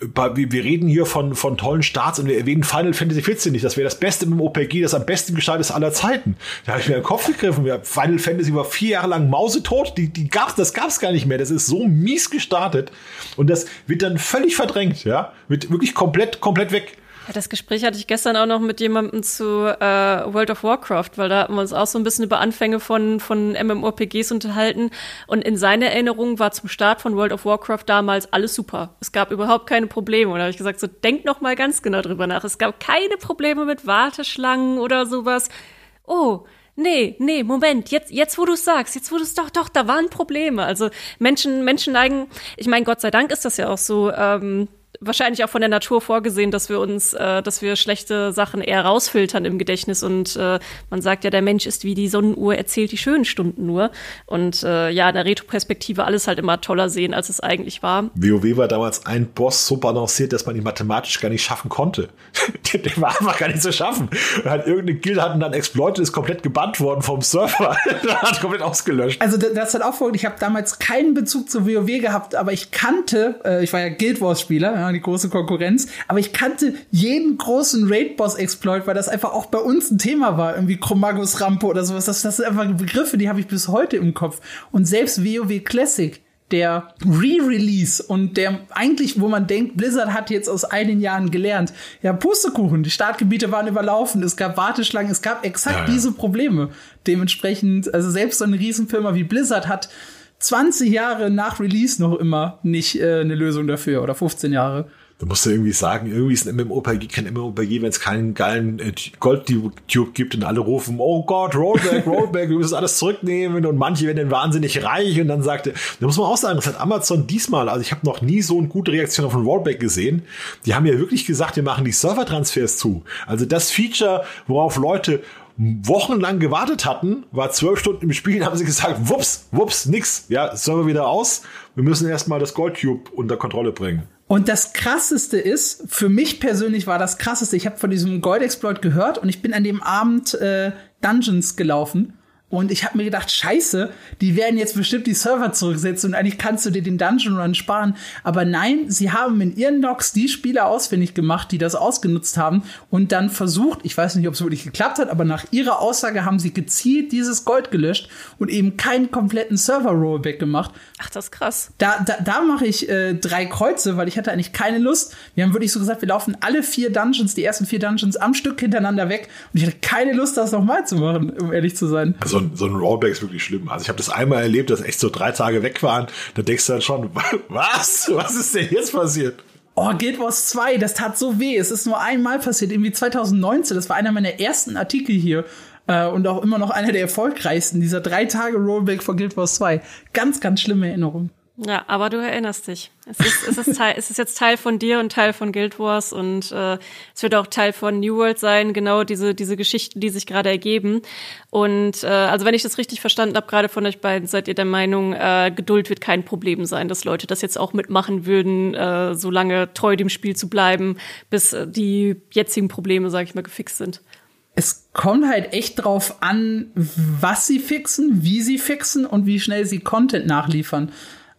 wir reden hier von, von tollen Starts und wir erwähnen Final Fantasy 14 nicht. Das wäre das Beste im OPG, das am besten gestaltet ist aller Zeiten. Da habe ich mir den Kopf gegriffen. Final Fantasy war vier Jahre lang mausetot. Die, die gab's, das gab's gar nicht mehr. Das ist so mies gestartet. Und das wird dann völlig verdrängt, ja. Wird wirklich komplett, komplett weg. Das Gespräch hatte ich gestern auch noch mit jemandem zu äh, World of Warcraft, weil da hatten wir uns auch so ein bisschen über Anfänge von, von MMORPGs unterhalten. Und in seiner Erinnerung war zum Start von World of Warcraft damals alles super. Es gab überhaupt keine Probleme. Und da habe ich gesagt, so denk noch mal ganz genau drüber nach. Es gab keine Probleme mit Warteschlangen oder sowas. Oh, nee, nee, Moment, jetzt, jetzt wo du es sagst, jetzt wo du es doch, doch, da waren Probleme. Also Menschen, Menschen neigen, ich meine, Gott sei Dank ist das ja auch so, ähm, wahrscheinlich auch von der Natur vorgesehen, dass wir uns, äh, dass wir schlechte Sachen eher rausfiltern im Gedächtnis. Und äh, man sagt ja, der Mensch ist wie die Sonnenuhr, erzählt die schönen Stunden nur. Und äh, ja, in der Retroperspektive alles halt immer toller sehen, als es eigentlich war. WoW war damals ein Boss so balanciert, dass man ihn mathematisch gar nicht schaffen konnte. (laughs) der, war einfach gar nicht zu schaffen. Und halt irgendeine Guild hatten dann exploitet, ist komplett gebannt worden vom Server. (laughs) hat komplett ausgelöscht. Also das hat auch folgt, ich habe damals keinen Bezug zu WoW gehabt, aber ich kannte, äh, ich war ja Guild Wars Spieler, ja, die große Konkurrenz. Aber ich kannte jeden großen Raid-Boss-Exploit, weil das einfach auch bei uns ein Thema war. Irgendwie Chromagus-Rampe oder sowas. Das, das sind einfach Begriffe, die habe ich bis heute im Kopf. Und selbst WoW Classic, der Re-Release und der eigentlich, wo man denkt, Blizzard hat jetzt aus einigen Jahren gelernt. Ja, Pustekuchen, die Startgebiete waren überlaufen, es gab Warteschlangen, es gab exakt ja, ja. diese Probleme. Dementsprechend, also selbst so eine Riesenfirma wie Blizzard hat 20 Jahre nach Release noch immer nicht äh, eine Lösung dafür oder 15 Jahre. Da musst du irgendwie sagen, irgendwie ist ein MMORPG kein MMORPG, wenn es keinen geilen äh, Gold-Tube gibt und alle rufen, oh Gott, Rollback, Rollback, wir müssen alles zurücknehmen und manche werden dann wahnsinnig reich und dann sagte, da muss man auch sagen, das hat Amazon diesmal, also ich habe noch nie so eine gute Reaktion auf ein Rollback gesehen. Die haben ja wirklich gesagt, wir machen die Servertransfers zu. Also das Feature, worauf Leute wochenlang gewartet hatten, war zwölf Stunden im Spiel, (laughs) haben sie gesagt, wups, wups, nix, ja, Server wieder aus. Wir müssen erstmal das Goldtube unter Kontrolle bringen. Und das krasseste ist, für mich persönlich war das krasseste, ich habe von diesem Gold-Exploit gehört und ich bin an dem Abend äh, Dungeons gelaufen und ich habe mir gedacht, scheiße, die werden jetzt bestimmt die Server zurücksetzen und eigentlich kannst du dir den Dungeon Run sparen. Aber nein, sie haben in ihren Logs die Spieler ausfindig gemacht, die das ausgenutzt haben und dann versucht, ich weiß nicht, ob es wirklich geklappt hat, aber nach ihrer Aussage haben sie gezielt dieses Gold gelöscht und eben keinen kompletten Server-Rollback gemacht. Ach, das ist krass. Da, da, da mache ich äh, drei Kreuze, weil ich hatte eigentlich keine Lust. Wir haben wirklich so gesagt, wir laufen alle vier Dungeons, die ersten vier Dungeons am Stück hintereinander weg und ich hatte keine Lust, das nochmal zu machen, um ehrlich zu sein. Also ein, so ein Rollback ist wirklich schlimm. Also ich habe das einmal erlebt, dass echt so drei Tage weg waren. Da denkst du dann schon, (laughs) was? Was ist denn jetzt passiert? Oh, Guild Wars 2, das tat so weh. Es ist nur einmal passiert, irgendwie 2019. Das war einer meiner ersten Artikel hier. Äh, und auch immer noch einer der erfolgreichsten. Dieser drei Tage Rollback von Guild Wars 2. Ganz, ganz schlimme Erinnerung. Ja, aber du erinnerst dich. Es ist, es ist, Teil, es ist jetzt Teil von dir und Teil von Guild Wars und äh, es wird auch Teil von New World sein, genau diese, diese Geschichten, die sich gerade ergeben. Und äh, also wenn ich das richtig verstanden habe, gerade von euch beiden, seid ihr der Meinung, äh, Geduld wird kein Problem sein, dass Leute das jetzt auch mitmachen würden, äh, so lange treu dem Spiel zu bleiben, bis äh, die jetzigen Probleme, sage ich mal, gefixt sind es kommt halt echt drauf an, was sie fixen, wie sie fixen und wie schnell sie Content nachliefern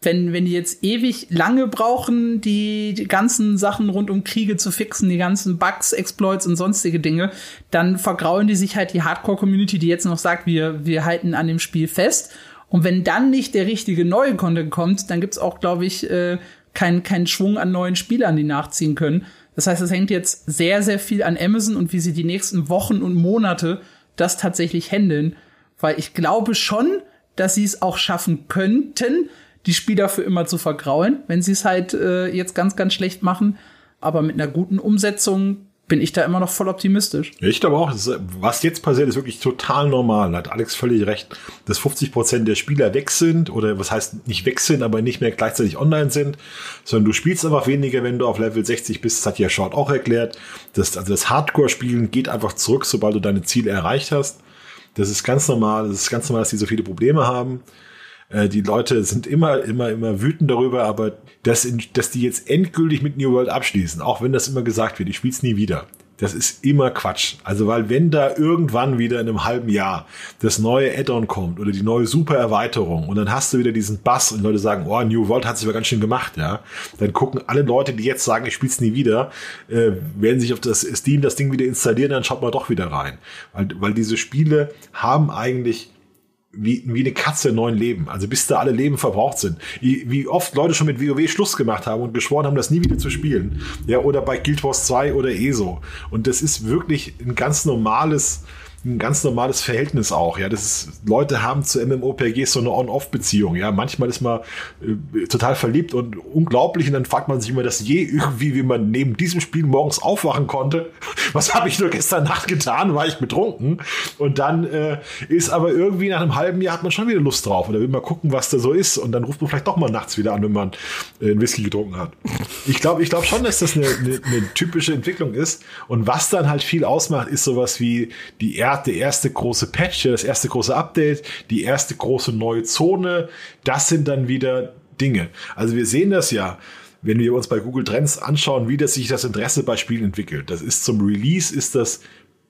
wenn, wenn die jetzt ewig lange brauchen, die, die ganzen Sachen rund um Kriege zu fixen, die ganzen Bugs, Exploits und sonstige Dinge, dann vergraulen die sich halt die Hardcore-Community, die jetzt noch sagt, wir, wir halten an dem Spiel fest. Und wenn dann nicht der richtige neue Content kommt, dann gibt's auch, glaube ich, äh, keinen kein Schwung an neuen Spielern, die nachziehen können. Das heißt, es hängt jetzt sehr, sehr viel an Amazon und wie sie die nächsten Wochen und Monate das tatsächlich handeln. Weil ich glaube schon, dass sie es auch schaffen könnten, die Spieler für immer zu vergraulen, wenn sie es halt äh, jetzt ganz, ganz schlecht machen. Aber mit einer guten Umsetzung bin ich da immer noch voll optimistisch. Ich glaube auch, was jetzt passiert, ist wirklich total normal. Da hat Alex völlig recht, dass 50 Prozent der Spieler weg sind oder was heißt nicht weg sind, aber nicht mehr gleichzeitig online sind, sondern du spielst einfach weniger, wenn du auf Level 60 bist. Das hat ja Short auch erklärt. Das, also das Hardcore-Spielen geht einfach zurück, sobald du deine Ziele erreicht hast. Das ist ganz normal. Das ist ganz normal, dass die so viele Probleme haben. Äh, die Leute sind immer, immer, immer wütend darüber, aber dass, dass die jetzt endgültig mit New World abschließen, auch wenn das immer gesagt wird, ich spiel's nie wieder. Das ist immer Quatsch. Also, weil wenn da irgendwann wieder in einem halben Jahr das neue Add-on kommt oder die neue Super-Erweiterung und dann hast du wieder diesen Bass und Leute sagen, oh, New World hat sich aber ganz schön gemacht, ja, dann gucken alle Leute, die jetzt sagen, ich spiel's nie wieder, äh, werden sich auf das Steam das Ding wieder installieren, dann schaut mal doch wieder rein. Weil, weil diese Spiele haben eigentlich wie, wie eine Katze in neuen Leben. Also bis da alle Leben verbraucht sind. Wie, wie oft Leute schon mit WoW Schluss gemacht haben und geschworen haben, das nie wieder zu spielen. Ja, oder bei Guild Wars 2 oder ESO. Und das ist wirklich ein ganz normales ein ganz normales Verhältnis auch. Ja, das ist, Leute haben zu MMORPGs so eine On-Off-Beziehung. Ja, manchmal ist man äh, total verliebt und unglaublich und dann fragt man sich immer, dass je irgendwie, wie man neben diesem Spiel morgens aufwachen konnte. (laughs) Was habe ich nur gestern Nacht getan? War ich betrunken? Und dann äh, ist aber irgendwie nach einem halben Jahr hat man schon wieder Lust drauf da will man gucken, was da so ist und dann ruft man vielleicht doch mal nachts wieder an, wenn man äh, einen Whisky getrunken hat. Ich glaube, ich glaube schon, dass das eine, eine, eine typische Entwicklung ist und was dann halt viel ausmacht, ist sowas wie die der erste große Patch, das erste große Update, die erste große neue Zone. Das sind dann wieder Dinge. Also wir sehen das ja wenn wir uns bei Google Trends anschauen, wie das sich das Interesse bei Spielen entwickelt. Das ist zum Release ist das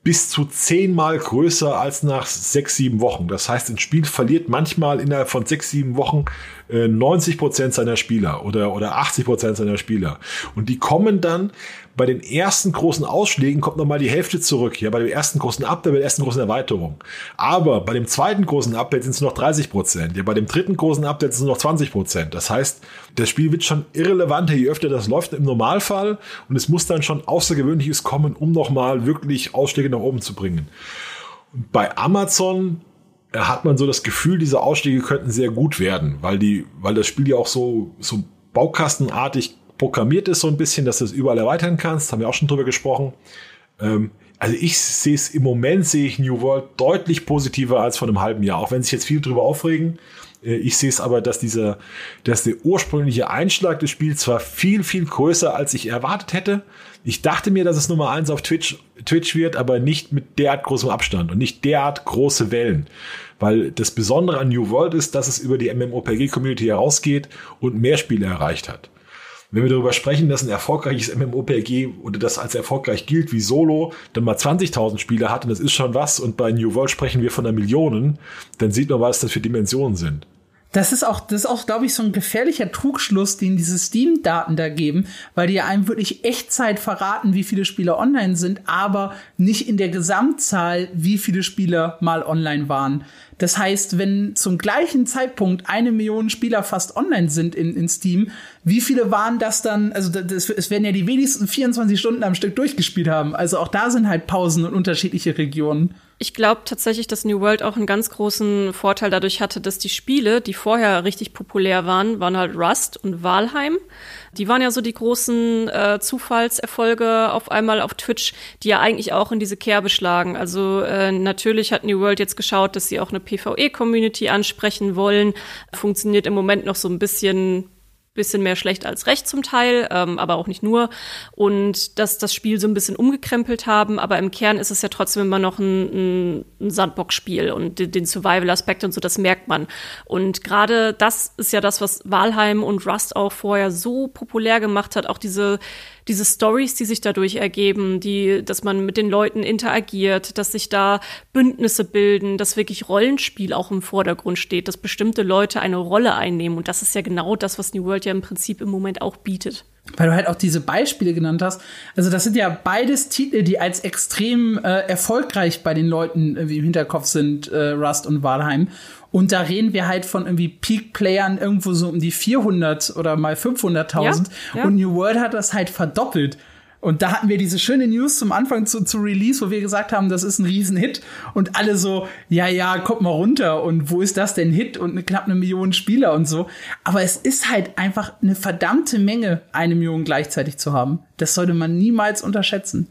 bis zu zehnmal größer als nach sechs, sieben Wochen. Das heißt, ein Spiel verliert manchmal innerhalb von sechs, sieben Wochen 90 äh, Prozent seiner Spieler oder, oder 80 Prozent seiner Spieler. Und die kommen dann bei den ersten großen Ausschlägen kommt nochmal die Hälfte zurück. Ja, bei dem ersten großen Update, bei der ersten großen Erweiterung. Aber bei dem zweiten großen Update sind es noch 30 Prozent. Ja, bei dem dritten großen Update sind es noch 20 Prozent. Das heißt, das Spiel wird schon irrelevanter, je öfter das läuft im Normalfall. Und es muss dann schon Außergewöhnliches kommen, um nochmal wirklich Ausschläge nach oben zu bringen. Und bei Amazon hat man so das Gefühl, diese Ausstiege könnten sehr gut werden, weil die, weil das Spiel ja auch so, so baukastenartig programmiert ist, so ein bisschen, dass du es überall erweitern kannst. Haben wir auch schon drüber gesprochen. Ähm, also ich sehe es im Moment, sehe ich New World deutlich positiver als vor einem halben Jahr, auch wenn sich jetzt viel drüber aufregen. Äh, ich sehe es aber, dass dieser, dass der ursprüngliche Einschlag des Spiels zwar viel, viel größer als ich erwartet hätte, ich dachte mir, dass es Nummer eins auf Twitch, Twitch wird, aber nicht mit derart großem Abstand und nicht derart große Wellen. Weil das Besondere an New World ist, dass es über die MMOPG-Community herausgeht und mehr Spiele erreicht hat. Wenn wir darüber sprechen, dass ein erfolgreiches MMOPG oder das als erfolgreich gilt wie Solo, dann mal 20.000 Spieler hat und das ist schon was und bei New World sprechen wir von einer Million, dann sieht man, was das für Dimensionen sind. Das ist auch, das ist auch, glaube ich, so ein gefährlicher Trugschluss, den diese Steam-Daten da geben, weil die einem wirklich Echtzeit verraten, wie viele Spieler online sind, aber nicht in der Gesamtzahl, wie viele Spieler mal online waren. Das heißt, wenn zum gleichen Zeitpunkt eine Million Spieler fast online sind in, in Steam, wie viele waren das dann? Also das, es werden ja die wenigsten 24 Stunden am Stück durchgespielt haben. Also auch da sind halt Pausen und unterschiedliche Regionen. Ich glaube tatsächlich, dass New World auch einen ganz großen Vorteil dadurch hatte, dass die Spiele, die vorher richtig populär waren, waren halt Rust und Valheim. Die waren ja so die großen äh, Zufallserfolge auf einmal auf Twitch, die ja eigentlich auch in diese Kerbe schlagen. Also äh, natürlich hat New World jetzt geschaut, dass sie auch eine PvE-Community ansprechen wollen. Funktioniert im Moment noch so ein bisschen bisschen mehr schlecht als recht zum Teil, ähm, aber auch nicht nur. Und dass das Spiel so ein bisschen umgekrempelt haben, aber im Kern ist es ja trotzdem immer noch ein, ein, Sandbox-Spiel und den, den Survival-Aspekt und so, das merkt man. Und gerade das ist ja das, was Valheim und Rust auch vorher so populär gemacht hat, auch diese diese Stories, die sich dadurch ergeben, die, dass man mit den Leuten interagiert, dass sich da Bündnisse bilden, dass wirklich Rollenspiel auch im Vordergrund steht, dass bestimmte Leute eine Rolle einnehmen. Und das ist ja genau das, was New World ja im Prinzip im Moment auch bietet. Weil du halt auch diese Beispiele genannt hast. Also das sind ja beides Titel, die als extrem äh, erfolgreich bei den Leuten äh, im Hinterkopf sind, äh, Rust und Valheim. Und da reden wir halt von irgendwie Peak-Playern irgendwo so um die 400 oder mal 500.000. Ja, ja. Und New World hat das halt verdoppelt. Und da hatten wir diese schöne News zum Anfang zu, zu Release, wo wir gesagt haben, das ist ein Riesenhit. Und alle so, ja, ja, kommt mal runter. Und wo ist das denn Hit? Und eine, knapp eine Million Spieler und so. Aber es ist halt einfach eine verdammte Menge, eine Million gleichzeitig zu haben. Das sollte man niemals unterschätzen.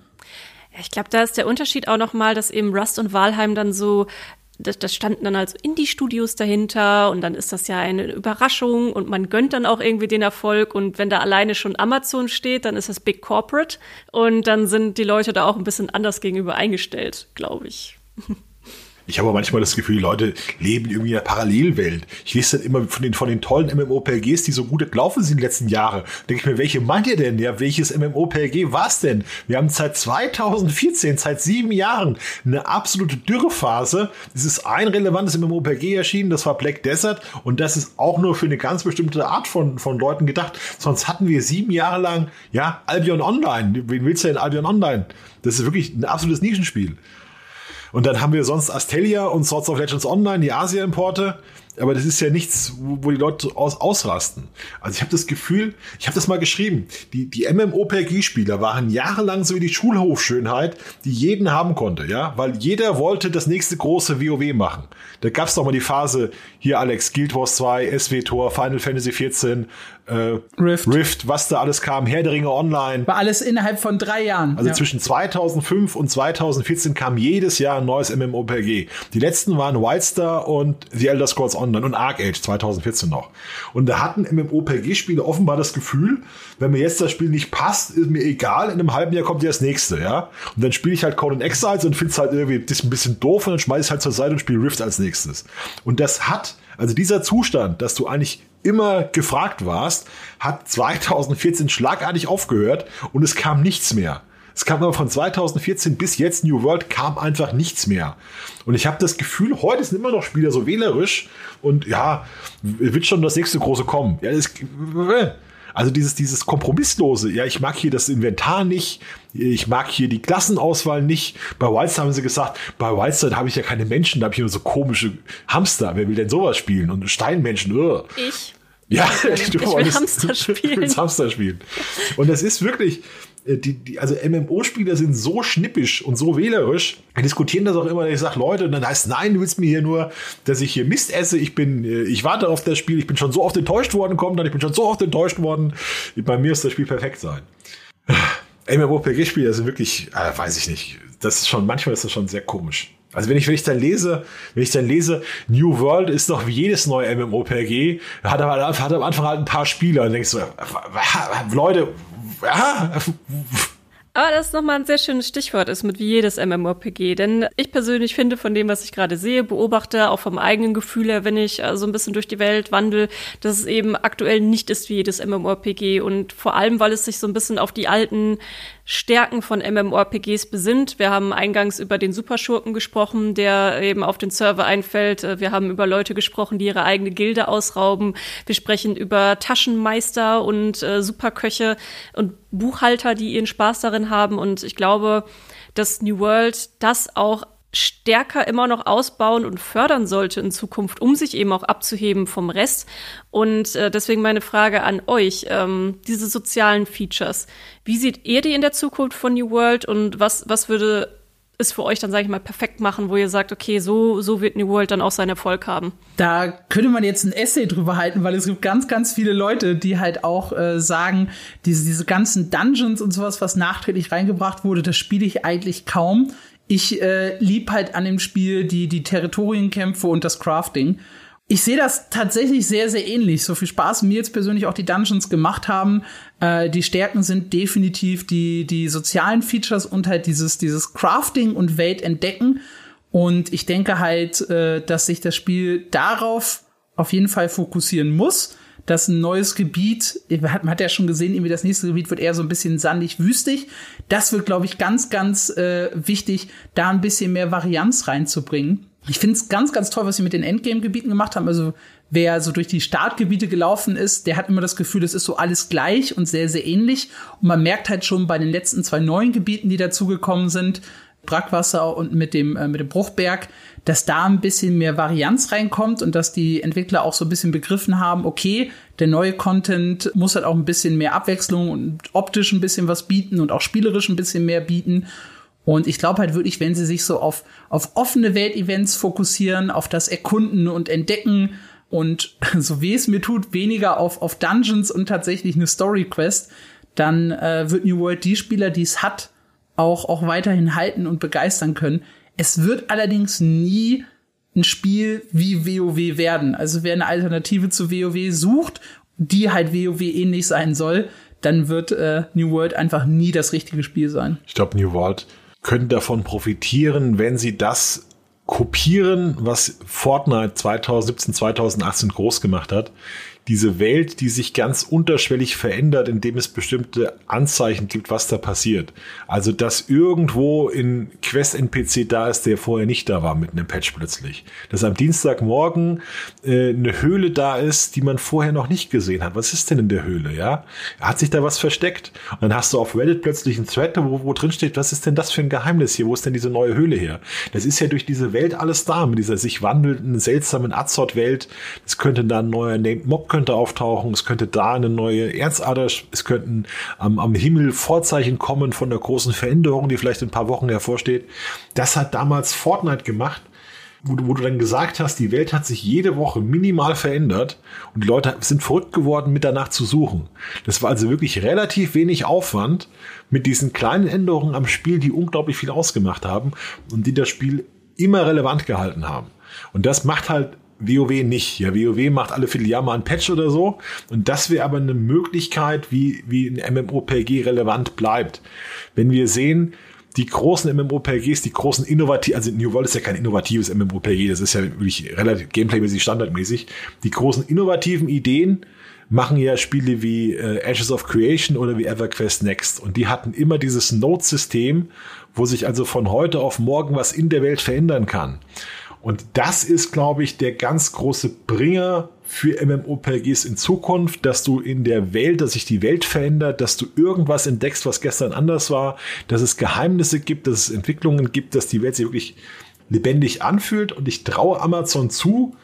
Ja, ich glaube, da ist der Unterschied auch noch mal, dass eben Rust und Walheim dann so das, das standen dann also Indie-Studios dahinter und dann ist das ja eine Überraschung und man gönnt dann auch irgendwie den Erfolg und wenn da alleine schon Amazon steht, dann ist das Big Corporate und dann sind die Leute da auch ein bisschen anders gegenüber eingestellt, glaube ich. (laughs) Ich habe manchmal das Gefühl, die Leute leben irgendwie in einer Parallelwelt. Ich lese dann immer von den, von den tollen MMOPGs, die so gut gelaufen sind in den letzten Jahren. Denke ich mir, welche meint ihr denn? Ja, welches MMOPG war es denn? Wir haben seit 2014, seit sieben Jahren, eine absolute Dürrephase. Es ist ein relevantes MMOPG erschienen, das war Black Desert. Und das ist auch nur für eine ganz bestimmte Art von, von Leuten gedacht. Sonst hatten wir sieben Jahre lang, ja, Albion Online. Wen willst du denn Albion Online? Das ist wirklich ein absolutes Nischenspiel. Und dann haben wir sonst Astelia und Swords of Legends Online, die Asia-Importe. aber das ist ja nichts, wo die Leute aus, ausrasten. Also ich habe das Gefühl, ich habe das mal geschrieben, die, die MMOPG-Spieler waren jahrelang so wie die Schulhofschönheit, die jeden haben konnte, ja, weil jeder wollte das nächste große WoW machen. Da gab's doch mal die Phase, hier Alex, Guild Wars 2, SW-Tor, Final Fantasy 14, äh, Rift. Rift, was da alles kam, Herr der Ringe Online. War alles innerhalb von drei Jahren. Also ja. zwischen 2005 und 2014 kam jedes Jahr ein neues MMOPG. Die letzten waren Wildstar und The Elder Scrolls Online und Arc Age 2014 noch. Und da hatten MMOPG-Spieler offenbar das Gefühl, wenn mir jetzt das Spiel nicht passt, ist mir egal, in einem halben Jahr kommt ja das nächste, ja. Und dann spiele ich halt Code Exiles und finde es halt irgendwie das ein bisschen doof und dann schmeiße ich halt zur Seite und spiele Rift als nächstes. Und das hat, also dieser Zustand, dass du eigentlich immer gefragt warst, hat 2014 schlagartig aufgehört und es kam nichts mehr. Es kam aber von 2014 bis jetzt New World kam einfach nichts mehr. Und ich habe das Gefühl, heute sind immer noch Spieler so wählerisch und ja, wird schon das nächste große kommen. Ja, das, also dieses, dieses Kompromisslose, ja, ich mag hier das Inventar nicht, ich mag hier die Klassenauswahl nicht. Bei Wildstar haben sie gesagt, bei Wildstar habe ich ja keine Menschen, da habe ich nur so komische Hamster. Wer will denn sowas spielen? Und Steinmenschen, ugh. Ich. Ja, ich (laughs) du will wolltest, Hamster spielen. (laughs) willst Hamster spielen. Und das ist wirklich, die, die, also MMO-Spieler sind so schnippisch und so wählerisch. Wir diskutieren das auch immer, ich sage, Leute, und dann heißt, nein, du willst mir hier nur, dass ich hier Mist esse. Ich bin, äh, ich warte auf das Spiel, ich bin schon so oft enttäuscht worden, kommt dann, ich bin schon so oft enttäuscht worden. Bei mir ist das Spiel perfekt sein. MMORPG-Spieler sind wirklich, äh, weiß ich nicht. Das ist schon, manchmal ist das schon sehr komisch. Also wenn ich, wenn ich dann lese, wenn ich dann lese, New World ist doch wie jedes neue MMORPG, hat hat am Anfang halt ein paar Spieler und denkst so, Leute, aber das ist nochmal ein sehr schönes Stichwort ist mit wie jedes MMORPG. Denn ich persönlich finde von dem, was ich gerade sehe, beobachte, auch vom eigenen Gefühl her, wenn ich äh, so ein bisschen durch die Welt wandel, dass es eben aktuell nicht ist wie jedes MMORPG. Und vor allem, weil es sich so ein bisschen auf die alten Stärken von MMORPGs besinnt. Wir haben eingangs über den Superschurken gesprochen, der eben auf den Server einfällt. Äh, wir haben über Leute gesprochen, die ihre eigene Gilde ausrauben. Wir sprechen über Taschenmeister und äh, Superköche und Buchhalter, die ihren Spaß darin haben. Und ich glaube, dass New World das auch stärker immer noch ausbauen und fördern sollte in Zukunft, um sich eben auch abzuheben vom Rest. Und äh, deswegen meine Frage an euch, ähm, diese sozialen Features, wie seht ihr die in der Zukunft von New World und was, was würde es für euch dann, sage ich mal, perfekt machen, wo ihr sagt, okay, so, so wird New World dann auch seinen Erfolg haben? Da könnte man jetzt ein Essay drüber halten, weil es gibt ganz, ganz viele Leute, die halt auch äh, sagen, diese, diese ganzen Dungeons und sowas, was nachträglich reingebracht wurde, das spiele ich eigentlich kaum. Ich äh, lieb halt an dem Spiel die, die Territorienkämpfe und das Crafting. Ich sehe das tatsächlich sehr, sehr ähnlich. So viel Spaß mir jetzt persönlich auch die Dungeons gemacht haben. Äh, die Stärken sind definitiv die, die sozialen Features und halt dieses, dieses Crafting und Welt entdecken. Und ich denke halt, äh, dass sich das Spiel darauf auf jeden Fall fokussieren muss dass ein neues Gebiet, man hat ja schon gesehen, irgendwie das nächste Gebiet wird eher so ein bisschen sandig, wüstig. Das wird, glaube ich, ganz, ganz äh, wichtig, da ein bisschen mehr Varianz reinzubringen. Ich finde es ganz, ganz toll, was sie mit den Endgame-Gebieten gemacht haben. Also wer so durch die Startgebiete gelaufen ist, der hat immer das Gefühl, es ist so alles gleich und sehr, sehr ähnlich. Und man merkt halt schon bei den letzten zwei neuen Gebieten, die dazugekommen sind, Brackwasser und mit dem, äh, mit dem Bruchberg, dass da ein bisschen mehr Varianz reinkommt und dass die Entwickler auch so ein bisschen begriffen haben, okay, der neue Content muss halt auch ein bisschen mehr Abwechslung und optisch ein bisschen was bieten und auch spielerisch ein bisschen mehr bieten. Und ich glaube halt wirklich, wenn sie sich so auf, auf offene Weltevents fokussieren, auf das Erkunden und Entdecken und (laughs) so wie es mir tut, weniger auf, auf Dungeons und tatsächlich eine Story Quest, dann äh, wird New World die Spieler, die es hat, auch, auch weiterhin halten und begeistern können. Es wird allerdings nie ein Spiel wie WoW werden. Also wer eine Alternative zu WoW sucht, die halt WoW ähnlich sein soll, dann wird äh, New World einfach nie das richtige Spiel sein. Ich glaube, New World können davon profitieren, wenn sie das kopieren, was Fortnite 2017, 2018 groß gemacht hat. Diese Welt, die sich ganz unterschwellig verändert, indem es bestimmte Anzeichen gibt, was da passiert. Also, dass irgendwo in Quest NPC da ist, der vorher nicht da war mit einem Patch plötzlich. Dass am Dienstagmorgen äh, eine Höhle da ist, die man vorher noch nicht gesehen hat. Was ist denn in der Höhle, ja? Hat sich da was versteckt? Und dann hast du auf Reddit plötzlich einen Thread, wo, wo drin steht, was ist denn das für ein Geheimnis hier? Wo ist denn diese neue Höhle her? Das ist ja durch diese Welt alles da, mit dieser sich wandelnden, seltsamen Azot-Welt. Es könnte da ein neuer Named Mob könnte auftauchen, es könnte da eine neue Erzader, es könnten am, am Himmel Vorzeichen kommen von der großen Veränderung, die vielleicht in ein paar Wochen hervorsteht. Das hat damals Fortnite gemacht wo du, wo du dann gesagt hast, die Welt hat sich jede Woche minimal verändert und die Leute sind verrückt geworden, mit danach zu suchen. Das war also wirklich relativ wenig Aufwand mit diesen kleinen Änderungen am Spiel, die unglaublich viel ausgemacht haben und die das Spiel immer relevant gehalten haben. Und das macht halt WoW nicht. Ja, WoW macht alle Vierteljahre mal ein Patch oder so. Und das wäre aber eine Möglichkeit, wie, wie ein MMOPG relevant bleibt. Wenn wir sehen, die großen MMOPGs, die großen innovativ, also New World ist ja kein innovatives MMOPG, das ist ja wirklich relativ gameplaymäßig standardmäßig. Die großen innovativen Ideen machen ja Spiele wie äh, Ashes of Creation oder wie EverQuest Next. Und die hatten immer dieses Node-System, wo sich also von heute auf morgen was in der Welt verändern kann. Und das ist, glaube ich, der ganz große Bringer für MMOPGs in Zukunft, dass du in der Welt, dass sich die Welt verändert, dass du irgendwas entdeckst, was gestern anders war, dass es Geheimnisse gibt, dass es Entwicklungen gibt, dass die Welt sich wirklich lebendig anfühlt. Und ich traue Amazon zu,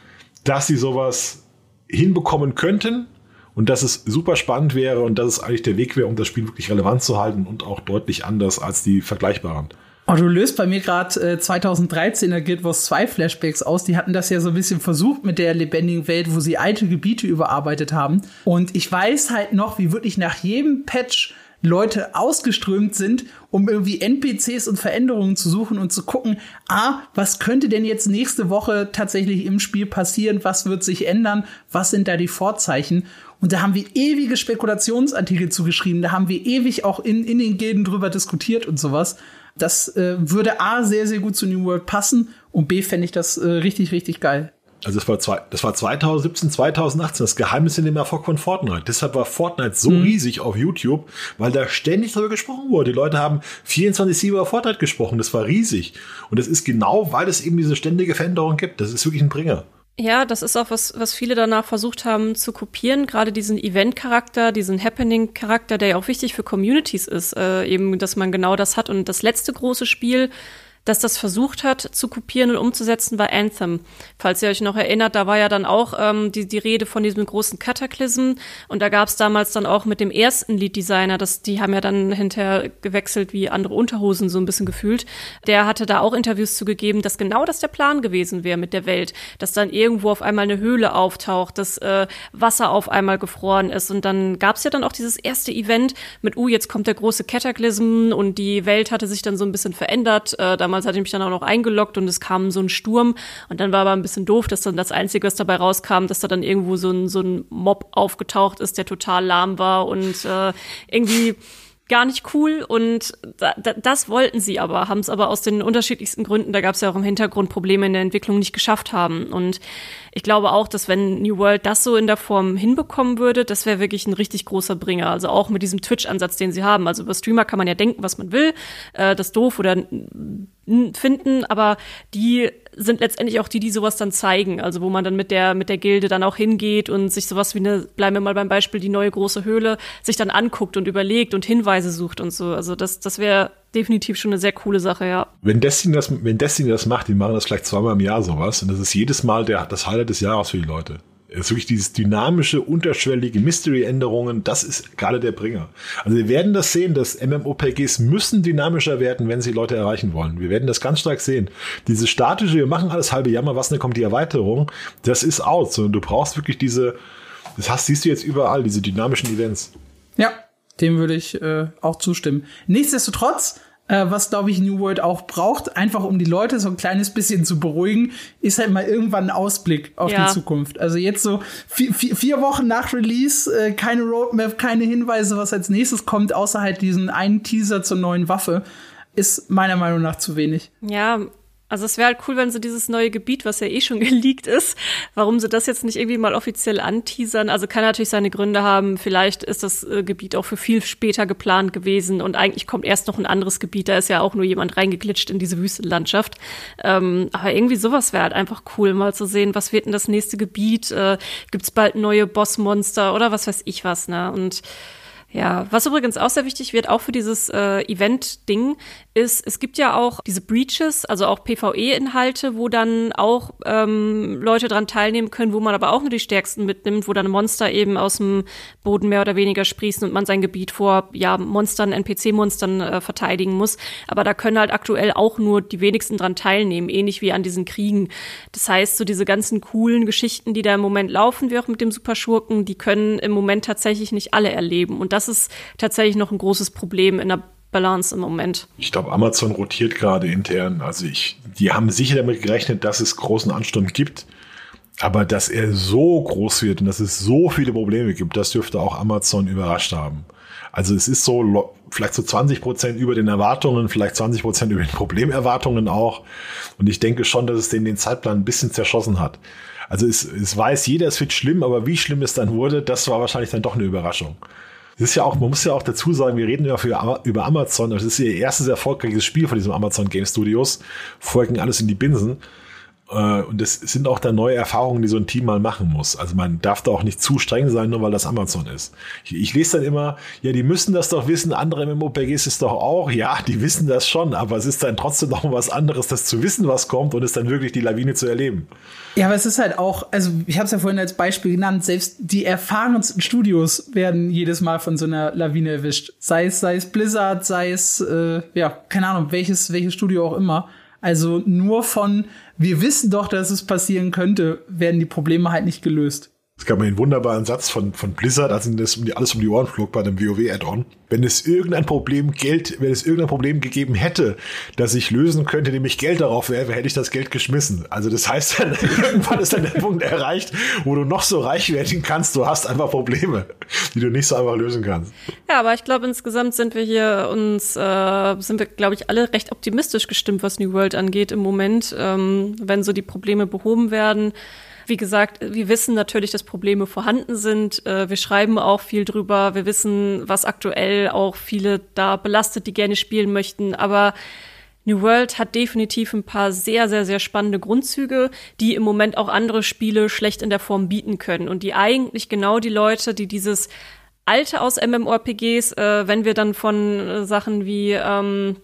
dass sie sowas hinbekommen könnten und dass es super spannend wäre und dass es eigentlich der Weg wäre, um das Spiel wirklich relevant zu halten und auch deutlich anders als die vergleichbaren. Oh, du löst bei mir gerade äh, 2013er Guild Wars 2 Flashbacks aus. Die hatten das ja so ein bisschen versucht mit der lebendigen Welt, wo sie alte Gebiete überarbeitet haben. Und ich weiß halt noch, wie wirklich nach jedem Patch Leute ausgeströmt sind, um irgendwie NPCs und Veränderungen zu suchen und zu gucken, ah, was könnte denn jetzt nächste Woche tatsächlich im Spiel passieren? Was wird sich ändern? Was sind da die Vorzeichen? Und da haben wir ewige Spekulationsartikel zugeschrieben. Da haben wir ewig auch in, in den Gilden drüber diskutiert und sowas. Das äh, würde A sehr, sehr gut zu New World passen und B fände ich das äh, richtig, richtig geil. Also das war, zwei, das war 2017, 2018, das Geheimnis in dem Erfolg von Fortnite. Deshalb war Fortnite so mhm. riesig auf YouTube, weil da ständig darüber gesprochen wurde. Die Leute haben 24-7 über Fortnite gesprochen, das war riesig. Und das ist genau, weil es eben diese ständige Veränderung gibt. Das ist wirklich ein Bringer. Ja, das ist auch was, was viele danach versucht haben zu kopieren. Gerade diesen Event-Charakter, diesen Happening-Charakter, der ja auch wichtig für Communities ist, äh, eben, dass man genau das hat. Und das letzte große Spiel, das das versucht hat zu kopieren und umzusetzen, war Anthem. Falls ihr euch noch erinnert, da war ja dann auch ähm, die, die Rede von diesem großen Cataclysm und da gab es damals dann auch mit dem ersten Lead-Designer, das, die haben ja dann hinterher gewechselt wie andere Unterhosen so ein bisschen gefühlt. Der hatte da auch Interviews zugegeben, dass genau das der Plan gewesen wäre mit der Welt, dass dann irgendwo auf einmal eine Höhle auftaucht, dass äh, Wasser auf einmal gefroren ist und dann gab es ja dann auch dieses erste Event mit, uh, jetzt kommt der große Cataclysm und die Welt hatte sich dann so ein bisschen verändert. Äh, damals Damals hatte ich mich dann auch noch eingeloggt und es kam so ein Sturm und dann war aber ein bisschen doof, dass dann das Einzige, was dabei rauskam, dass da dann irgendwo so ein, so ein Mob aufgetaucht ist, der total lahm war und äh, irgendwie gar nicht cool und da, da, das wollten sie aber, haben es aber aus den unterschiedlichsten Gründen, da gab es ja auch im Hintergrund Probleme in der Entwicklung nicht geschafft haben. Und ich glaube auch, dass wenn New World das so in der Form hinbekommen würde, das wäre wirklich ein richtig großer Bringer. Also auch mit diesem Twitch-Ansatz, den sie haben. Also über Streamer kann man ja denken, was man will, äh, das doof oder finden, aber die sind letztendlich auch die, die sowas dann zeigen. Also wo man dann mit der, mit der Gilde dann auch hingeht und sich sowas wie eine, bleiben wir mal beim Beispiel, die neue große Höhle, sich dann anguckt und überlegt und Hinweise sucht und so. Also das, das wäre definitiv schon eine sehr coole Sache, ja. Wenn Destiny das, wenn Destiny das macht, die machen das vielleicht zweimal im Jahr sowas und das ist jedes Mal der, das Highlight des Jahres für die Leute. Ist wirklich dieses dynamische, unterschwellige Mystery-Änderungen, das ist gerade der Bringer. Also wir werden das sehen, dass MMOPGs müssen dynamischer werden, wenn sie Leute erreichen wollen. Wir werden das ganz stark sehen. Diese statische, wir machen alles halbe Jahr mal was, dann kommt die Erweiterung, das ist out. Und du brauchst wirklich diese, das hast, siehst du jetzt überall, diese dynamischen Events. Ja, dem würde ich äh, auch zustimmen. Nichtsdestotrotz äh, was glaube ich New World auch braucht, einfach um die Leute so ein kleines bisschen zu beruhigen, ist halt mal irgendwann ein Ausblick auf ja. die Zukunft. Also jetzt so vier, vier, vier Wochen nach Release, äh, keine Roadmap, keine Hinweise, was als nächstes kommt, außer halt diesen einen Teaser zur neuen Waffe, ist meiner Meinung nach zu wenig. Ja, Also es wäre halt cool, wenn sie dieses neue Gebiet, was ja eh schon (laughs) geleakt ist, warum sie das jetzt nicht irgendwie mal offiziell anteasern. Also kann natürlich seine Gründe haben. Vielleicht ist das äh, Gebiet auch für viel später geplant gewesen und eigentlich kommt erst noch ein anderes Gebiet. Da ist ja auch nur jemand reingeglitscht in diese Wüstenlandschaft. Ähm, aber irgendwie sowas wäre halt einfach cool, mal zu sehen, was wird denn das nächste Gebiet? Äh, Gibt es bald neue Bossmonster oder was weiß ich was, ne? Und ja, was übrigens auch sehr wichtig wird, auch für dieses äh, Event-Ding, ist, es gibt ja auch diese Breaches, also auch PvE-Inhalte, wo dann auch ähm, Leute dran teilnehmen können, wo man aber auch nur die Stärksten mitnimmt, wo dann Monster eben aus dem Boden mehr oder weniger sprießen und man sein Gebiet vor ja Monstern, NPC-Monstern äh, verteidigen muss. Aber da können halt aktuell auch nur die wenigsten dran teilnehmen, ähnlich wie an diesen Kriegen. Das heißt, so diese ganzen coolen Geschichten, die da im Moment laufen, wie auch mit dem Superschurken, die können im Moment tatsächlich nicht alle erleben. Und das ist tatsächlich noch ein großes Problem in der Balance im Moment. Ich glaube, Amazon rotiert gerade intern. Also ich, die haben sicher damit gerechnet, dass es großen Ansturm gibt. Aber dass er so groß wird und dass es so viele Probleme gibt, das dürfte auch Amazon überrascht haben. Also es ist so vielleicht so 20 Prozent über den Erwartungen, vielleicht 20 Prozent über den Problemerwartungen auch. Und ich denke schon, dass es den, den Zeitplan ein bisschen zerschossen hat. Also es, es weiß jeder, es wird schlimm, aber wie schlimm es dann wurde, das war wahrscheinlich dann doch eine Überraschung. Das ist ja auch, man muss ja auch dazu sagen, wir reden ja für, über Amazon. Das ist ihr erstes erfolgreiches Spiel von diesem Amazon Game Studios. Vorher ging alles in die Binsen. Äh, und das sind auch da neue Erfahrungen, die so ein Team mal machen muss. Also man darf da auch nicht zu streng sein, nur weil das Amazon ist. Ich, ich lese dann immer, ja, die müssen das doch wissen, andere MMORPGs ist doch auch, ja, die wissen das schon, aber es ist dann trotzdem noch was anderes, das zu wissen, was kommt und es dann wirklich die Lawine zu erleben. Ja, aber es ist halt auch, also ich habe es ja vorhin als Beispiel genannt, selbst die erfahrensten Studios werden jedes Mal von so einer Lawine erwischt. Sei es, sei es Blizzard, sei es, äh, ja, keine Ahnung, welches, welches Studio auch immer. Also nur von, wir wissen doch, dass es passieren könnte, werden die Probleme halt nicht gelöst. Es gab einen wunderbaren Satz von, von Blizzard, als ihnen das um die, alles um die Ohren flog bei dem WoW-Add-on. Wenn es irgendein Problem Geld, wenn es irgendein Problem gegeben hätte, das ich lösen könnte, nämlich Geld darauf wäre, hätte ich das Geld geschmissen. Also das heißt dann, (laughs) irgendwann ist dann der Punkt erreicht, wo du noch so reich werden kannst, du hast einfach Probleme, die du nicht so einfach lösen kannst. Ja, aber ich glaube, insgesamt sind wir hier uns, äh, sind wir, glaube ich, alle recht optimistisch gestimmt, was New World angeht im Moment, ähm, wenn so die Probleme behoben werden wie gesagt, wir wissen natürlich, dass Probleme vorhanden sind. Äh, wir schreiben auch viel drüber. Wir wissen, was aktuell auch viele da belastet, die gerne spielen möchten. Aber New World hat definitiv ein paar sehr, sehr, sehr spannende Grundzüge, die im Moment auch andere Spiele schlecht in der Form bieten können und die eigentlich genau die Leute, die dieses Alte aus MMORPGs, äh, wenn wir dann von äh, Sachen wie ähm,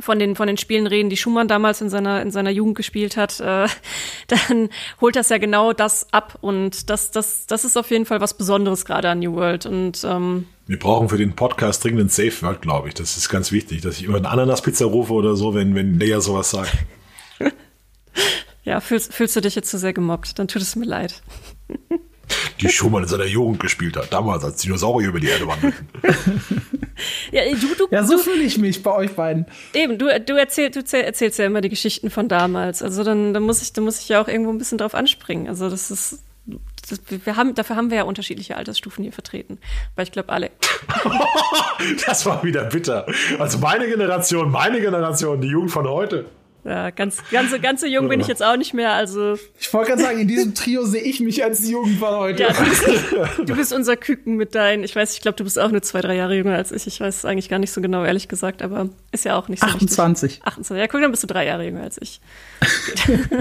von den, von den Spielen reden, die Schumann damals in seiner, in seiner Jugend gespielt hat, äh, (laughs) dann holt das ja genau das ab. Und das, das, das ist auf jeden Fall was Besonderes gerade an New World. Und ähm, wir brauchen für den Podcast dringend ein Safe Word, glaube ich. Das ist ganz wichtig, dass ich über eine Ananas-Pizza rufe oder so, wenn, wenn Lea sowas sagt. (laughs) ja, fühlst, fühlst du dich jetzt zu sehr gemobbt, dann tut es mir leid. (laughs) die Schumann in seiner Jugend gespielt hat, damals als Dinosaurier über die Erde wandelten. ja, du, du, ja, so fühle ich mich bei euch beiden. Eben, du, du, erzähl, du erzählst ja immer die Geschichten von damals. Also dann, dann, muss ich, dann muss ich ja auch irgendwo ein bisschen drauf anspringen. Also das ist. Das, wir haben, dafür haben wir ja unterschiedliche Altersstufen hier vertreten. Weil ich glaube, alle. (laughs) das war wieder bitter. Also meine Generation, meine Generation, die Jugend von heute. Ja, ganz, ganz, ganz so jung bin ich jetzt auch nicht mehr, also. Ich wollte gerade sagen, in diesem Trio sehe ich mich als Jugend von heute. Ja, du, bist, du bist unser Küken mit deinen, ich weiß, ich glaube, du bist auch nur zwei, drei Jahre jünger als ich. Ich weiß es eigentlich gar nicht so genau, ehrlich gesagt, aber ist ja auch nicht so 28. Wichtig. 28. Ja, guck, dann bist du drei Jahre jünger als ich. (laughs)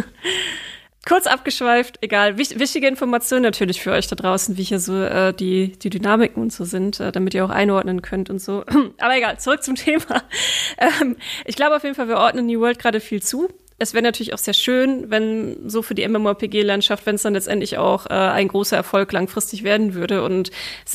kurz abgeschweift, egal. Wich wichtige Information natürlich für euch da draußen, wie hier so äh, die, die Dynamiken und so sind, äh, damit ihr auch einordnen könnt und so. (clears throat) Aber egal, zurück zum (laughs) Thema. Ähm, ich glaube auf jeden Fall, wir ordnen New World gerade viel zu. Es wäre natürlich auch sehr schön, wenn so für die MMORPG-Landschaft, wenn es dann letztendlich auch äh, ein großer Erfolg langfristig werden würde und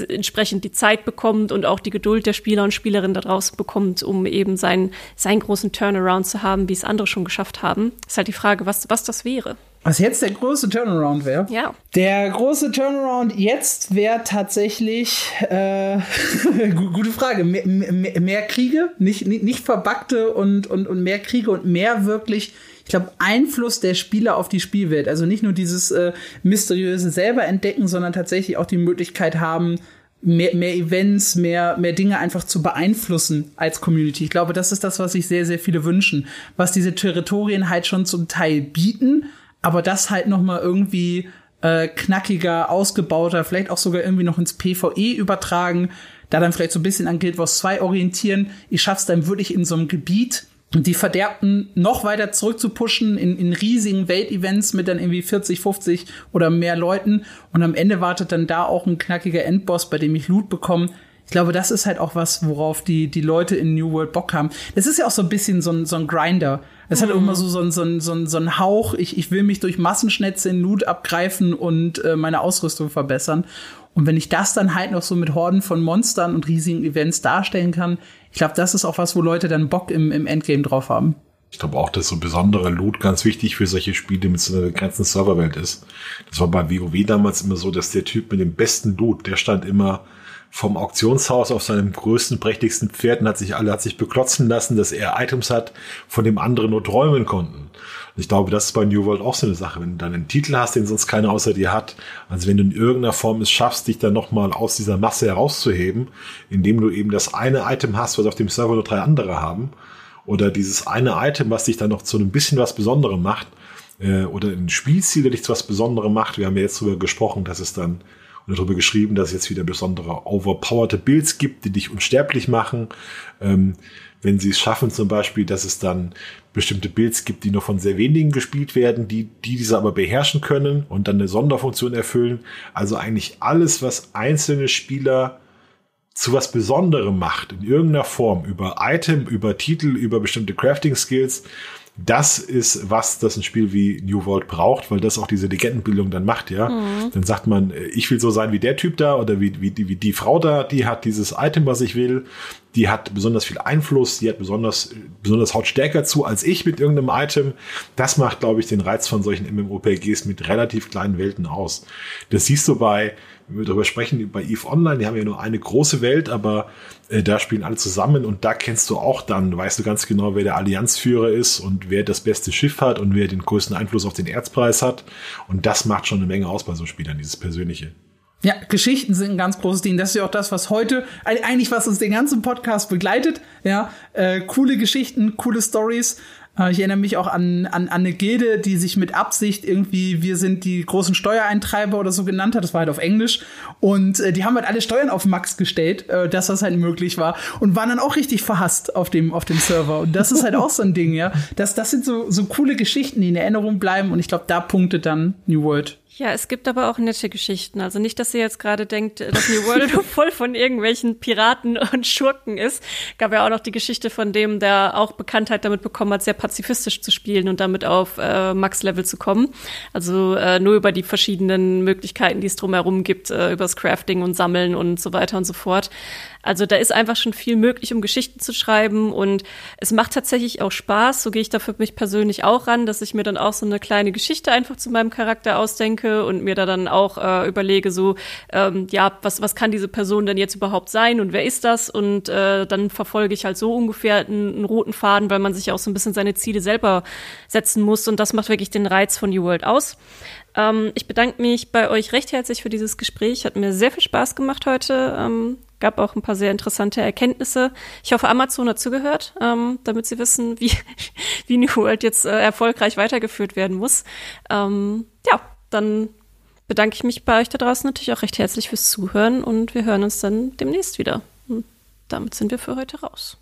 entsprechend die Zeit bekommt und auch die Geduld der Spieler und Spielerinnen da draußen bekommt, um eben seinen, seinen großen Turnaround zu haben, wie es andere schon geschafft haben. Ist halt die Frage, was, was das wäre. Was jetzt der große Turnaround wäre? Ja. Der große Turnaround jetzt wäre tatsächlich, äh, (laughs) gute Frage, mehr, mehr, mehr, Kriege, nicht, nicht, nicht verbackte und, und, und mehr Kriege und mehr wirklich, ich glaube, Einfluss der Spieler auf die Spielwelt. Also nicht nur dieses äh, mysteriöse selber entdecken, sondern tatsächlich auch die Möglichkeit haben, mehr, mehr Events, mehr, mehr Dinge einfach zu beeinflussen als Community. Ich glaube, das ist das, was sich sehr, sehr viele wünschen, was diese Territorien halt schon zum Teil bieten, aber das halt noch mal irgendwie äh, knackiger, ausgebauter, vielleicht auch sogar irgendwie noch ins PvE übertragen, da dann vielleicht so ein bisschen an Guild Wars 2 orientieren. Ich schaff's dann wirklich in so einem Gebiet, die Verderbten noch weiter zurückzupushen in, in riesigen Weltevents mit dann irgendwie 40, 50 oder mehr Leuten. Und am Ende wartet dann da auch ein knackiger Endboss, bei dem ich Loot bekomme. Ich glaube, das ist halt auch was, worauf die, die Leute in New World Bock haben. Das ist ja auch so ein bisschen so ein, so ein Grinder. Es mhm. hat immer so, so, ein, so, ein, so, ein, so ein Hauch, ich, ich will mich durch Massenschnetze in Loot abgreifen und äh, meine Ausrüstung verbessern. Und wenn ich das dann halt noch so mit Horden von Monstern und riesigen Events darstellen kann, ich glaube, das ist auch was, wo Leute dann Bock im, im Endgame drauf haben. Ich glaube auch, dass so besondere Loot ganz wichtig für solche Spiele mit so einer ganzen Serverwelt ist. Das war bei WoW damals immer so, dass der Typ mit dem besten Loot, der stand immer vom Auktionshaus auf seinem größten, prächtigsten Pferd und hat sich alle hat sich beklotzen lassen, dass er Items hat, von dem andere nur träumen konnten. Und ich glaube, das ist bei New World auch so eine Sache. Wenn du dann einen Titel hast, den sonst keiner außer dir hat, also wenn du in irgendeiner Form es schaffst, dich dann nochmal aus dieser Masse herauszuheben, indem du eben das eine Item hast, was auf dem Server nur drei andere haben, oder dieses eine Item, was dich dann noch zu einem bisschen was Besonderem macht, äh, oder ein Spielziel, der dich zu was Besonderem macht. Wir haben ja jetzt darüber gesprochen, dass es dann und darüber geschrieben, dass es jetzt wieder besondere overpowerte Builds gibt, die dich unsterblich machen. Ähm, wenn sie es schaffen, zum Beispiel, dass es dann bestimmte Builds gibt, die nur von sehr wenigen gespielt werden, die, die diese aber beherrschen können und dann eine Sonderfunktion erfüllen. Also eigentlich alles, was einzelne Spieler zu was Besonderem macht, in irgendeiner Form, über Item, über Titel, über bestimmte Crafting Skills, das ist, was das ein Spiel wie New World braucht, weil das auch diese Legendenbildung dann macht, ja. Mhm. Dann sagt man, äh, ich will so sein wie der Typ da oder wie, wie, wie die Frau da, die hat dieses Item, was ich will, die hat besonders viel Einfluss, die hat besonders, besonders haut stärker zu als ich mit irgendeinem Item. Das macht, glaube ich, den Reiz von solchen MMORPGs mit relativ kleinen Welten aus. Das siehst du bei, wenn wir darüber sprechen, bei EVE Online, die haben ja nur eine große Welt, aber äh, da spielen alle zusammen und da kennst du auch dann, weißt du ganz genau, wer der Allianzführer ist und wer das beste Schiff hat und wer den größten Einfluss auf den Erzpreis hat. Und das macht schon eine Menge aus bei so Spielern, dieses Persönliche. Ja, Geschichten sind ein ganz großes Ding. Das ist ja auch das, was heute, eigentlich was uns den ganzen Podcast begleitet. Ja, äh, coole Geschichten, coole Stories. Äh, ich erinnere mich auch an, an, an eine Gilde, die sich mit Absicht irgendwie, wir sind die großen Steuereintreiber oder so genannt hat. Das war halt auf Englisch. Und äh, die haben halt alle Steuern auf Max gestellt, äh, dass das halt möglich war. Und waren dann auch richtig verhasst auf dem, auf dem Server. Und das ist halt auch so ein Ding, ja. Das, das sind so, so coole Geschichten, die in Erinnerung bleiben. Und ich glaube, da punktet dann New World ja, es gibt aber auch nette Geschichten. Also nicht, dass ihr jetzt gerade denkt, dass New World voll von irgendwelchen Piraten (laughs) und Schurken ist. Gab ja auch noch die Geschichte von dem, der auch Bekanntheit damit bekommen hat, sehr pazifistisch zu spielen und damit auf äh, Max-Level zu kommen. Also äh, nur über die verschiedenen Möglichkeiten, die es drumherum gibt, äh, übers Crafting und Sammeln und so weiter und so fort. Also da ist einfach schon viel möglich, um Geschichten zu schreiben und es macht tatsächlich auch Spaß. So gehe ich da für mich persönlich auch ran, dass ich mir dann auch so eine kleine Geschichte einfach zu meinem Charakter ausdenke und mir da dann auch äh, überlege, so, ähm, ja, was, was kann diese Person denn jetzt überhaupt sein und wer ist das? Und äh, dann verfolge ich halt so ungefähr einen, einen roten Faden, weil man sich auch so ein bisschen seine Ziele selber setzen muss und das macht wirklich den Reiz von New World aus. Ähm, ich bedanke mich bei euch recht herzlich für dieses Gespräch. Hat mir sehr viel Spaß gemacht heute. Gab auch ein paar sehr interessante Erkenntnisse. Ich hoffe, Amazon hat zugehört, ähm, damit sie wissen, wie, (laughs) wie New World jetzt äh, erfolgreich weitergeführt werden muss. Ähm, ja, dann bedanke ich mich bei euch da draußen natürlich auch recht herzlich fürs Zuhören und wir hören uns dann demnächst wieder. Und damit sind wir für heute raus.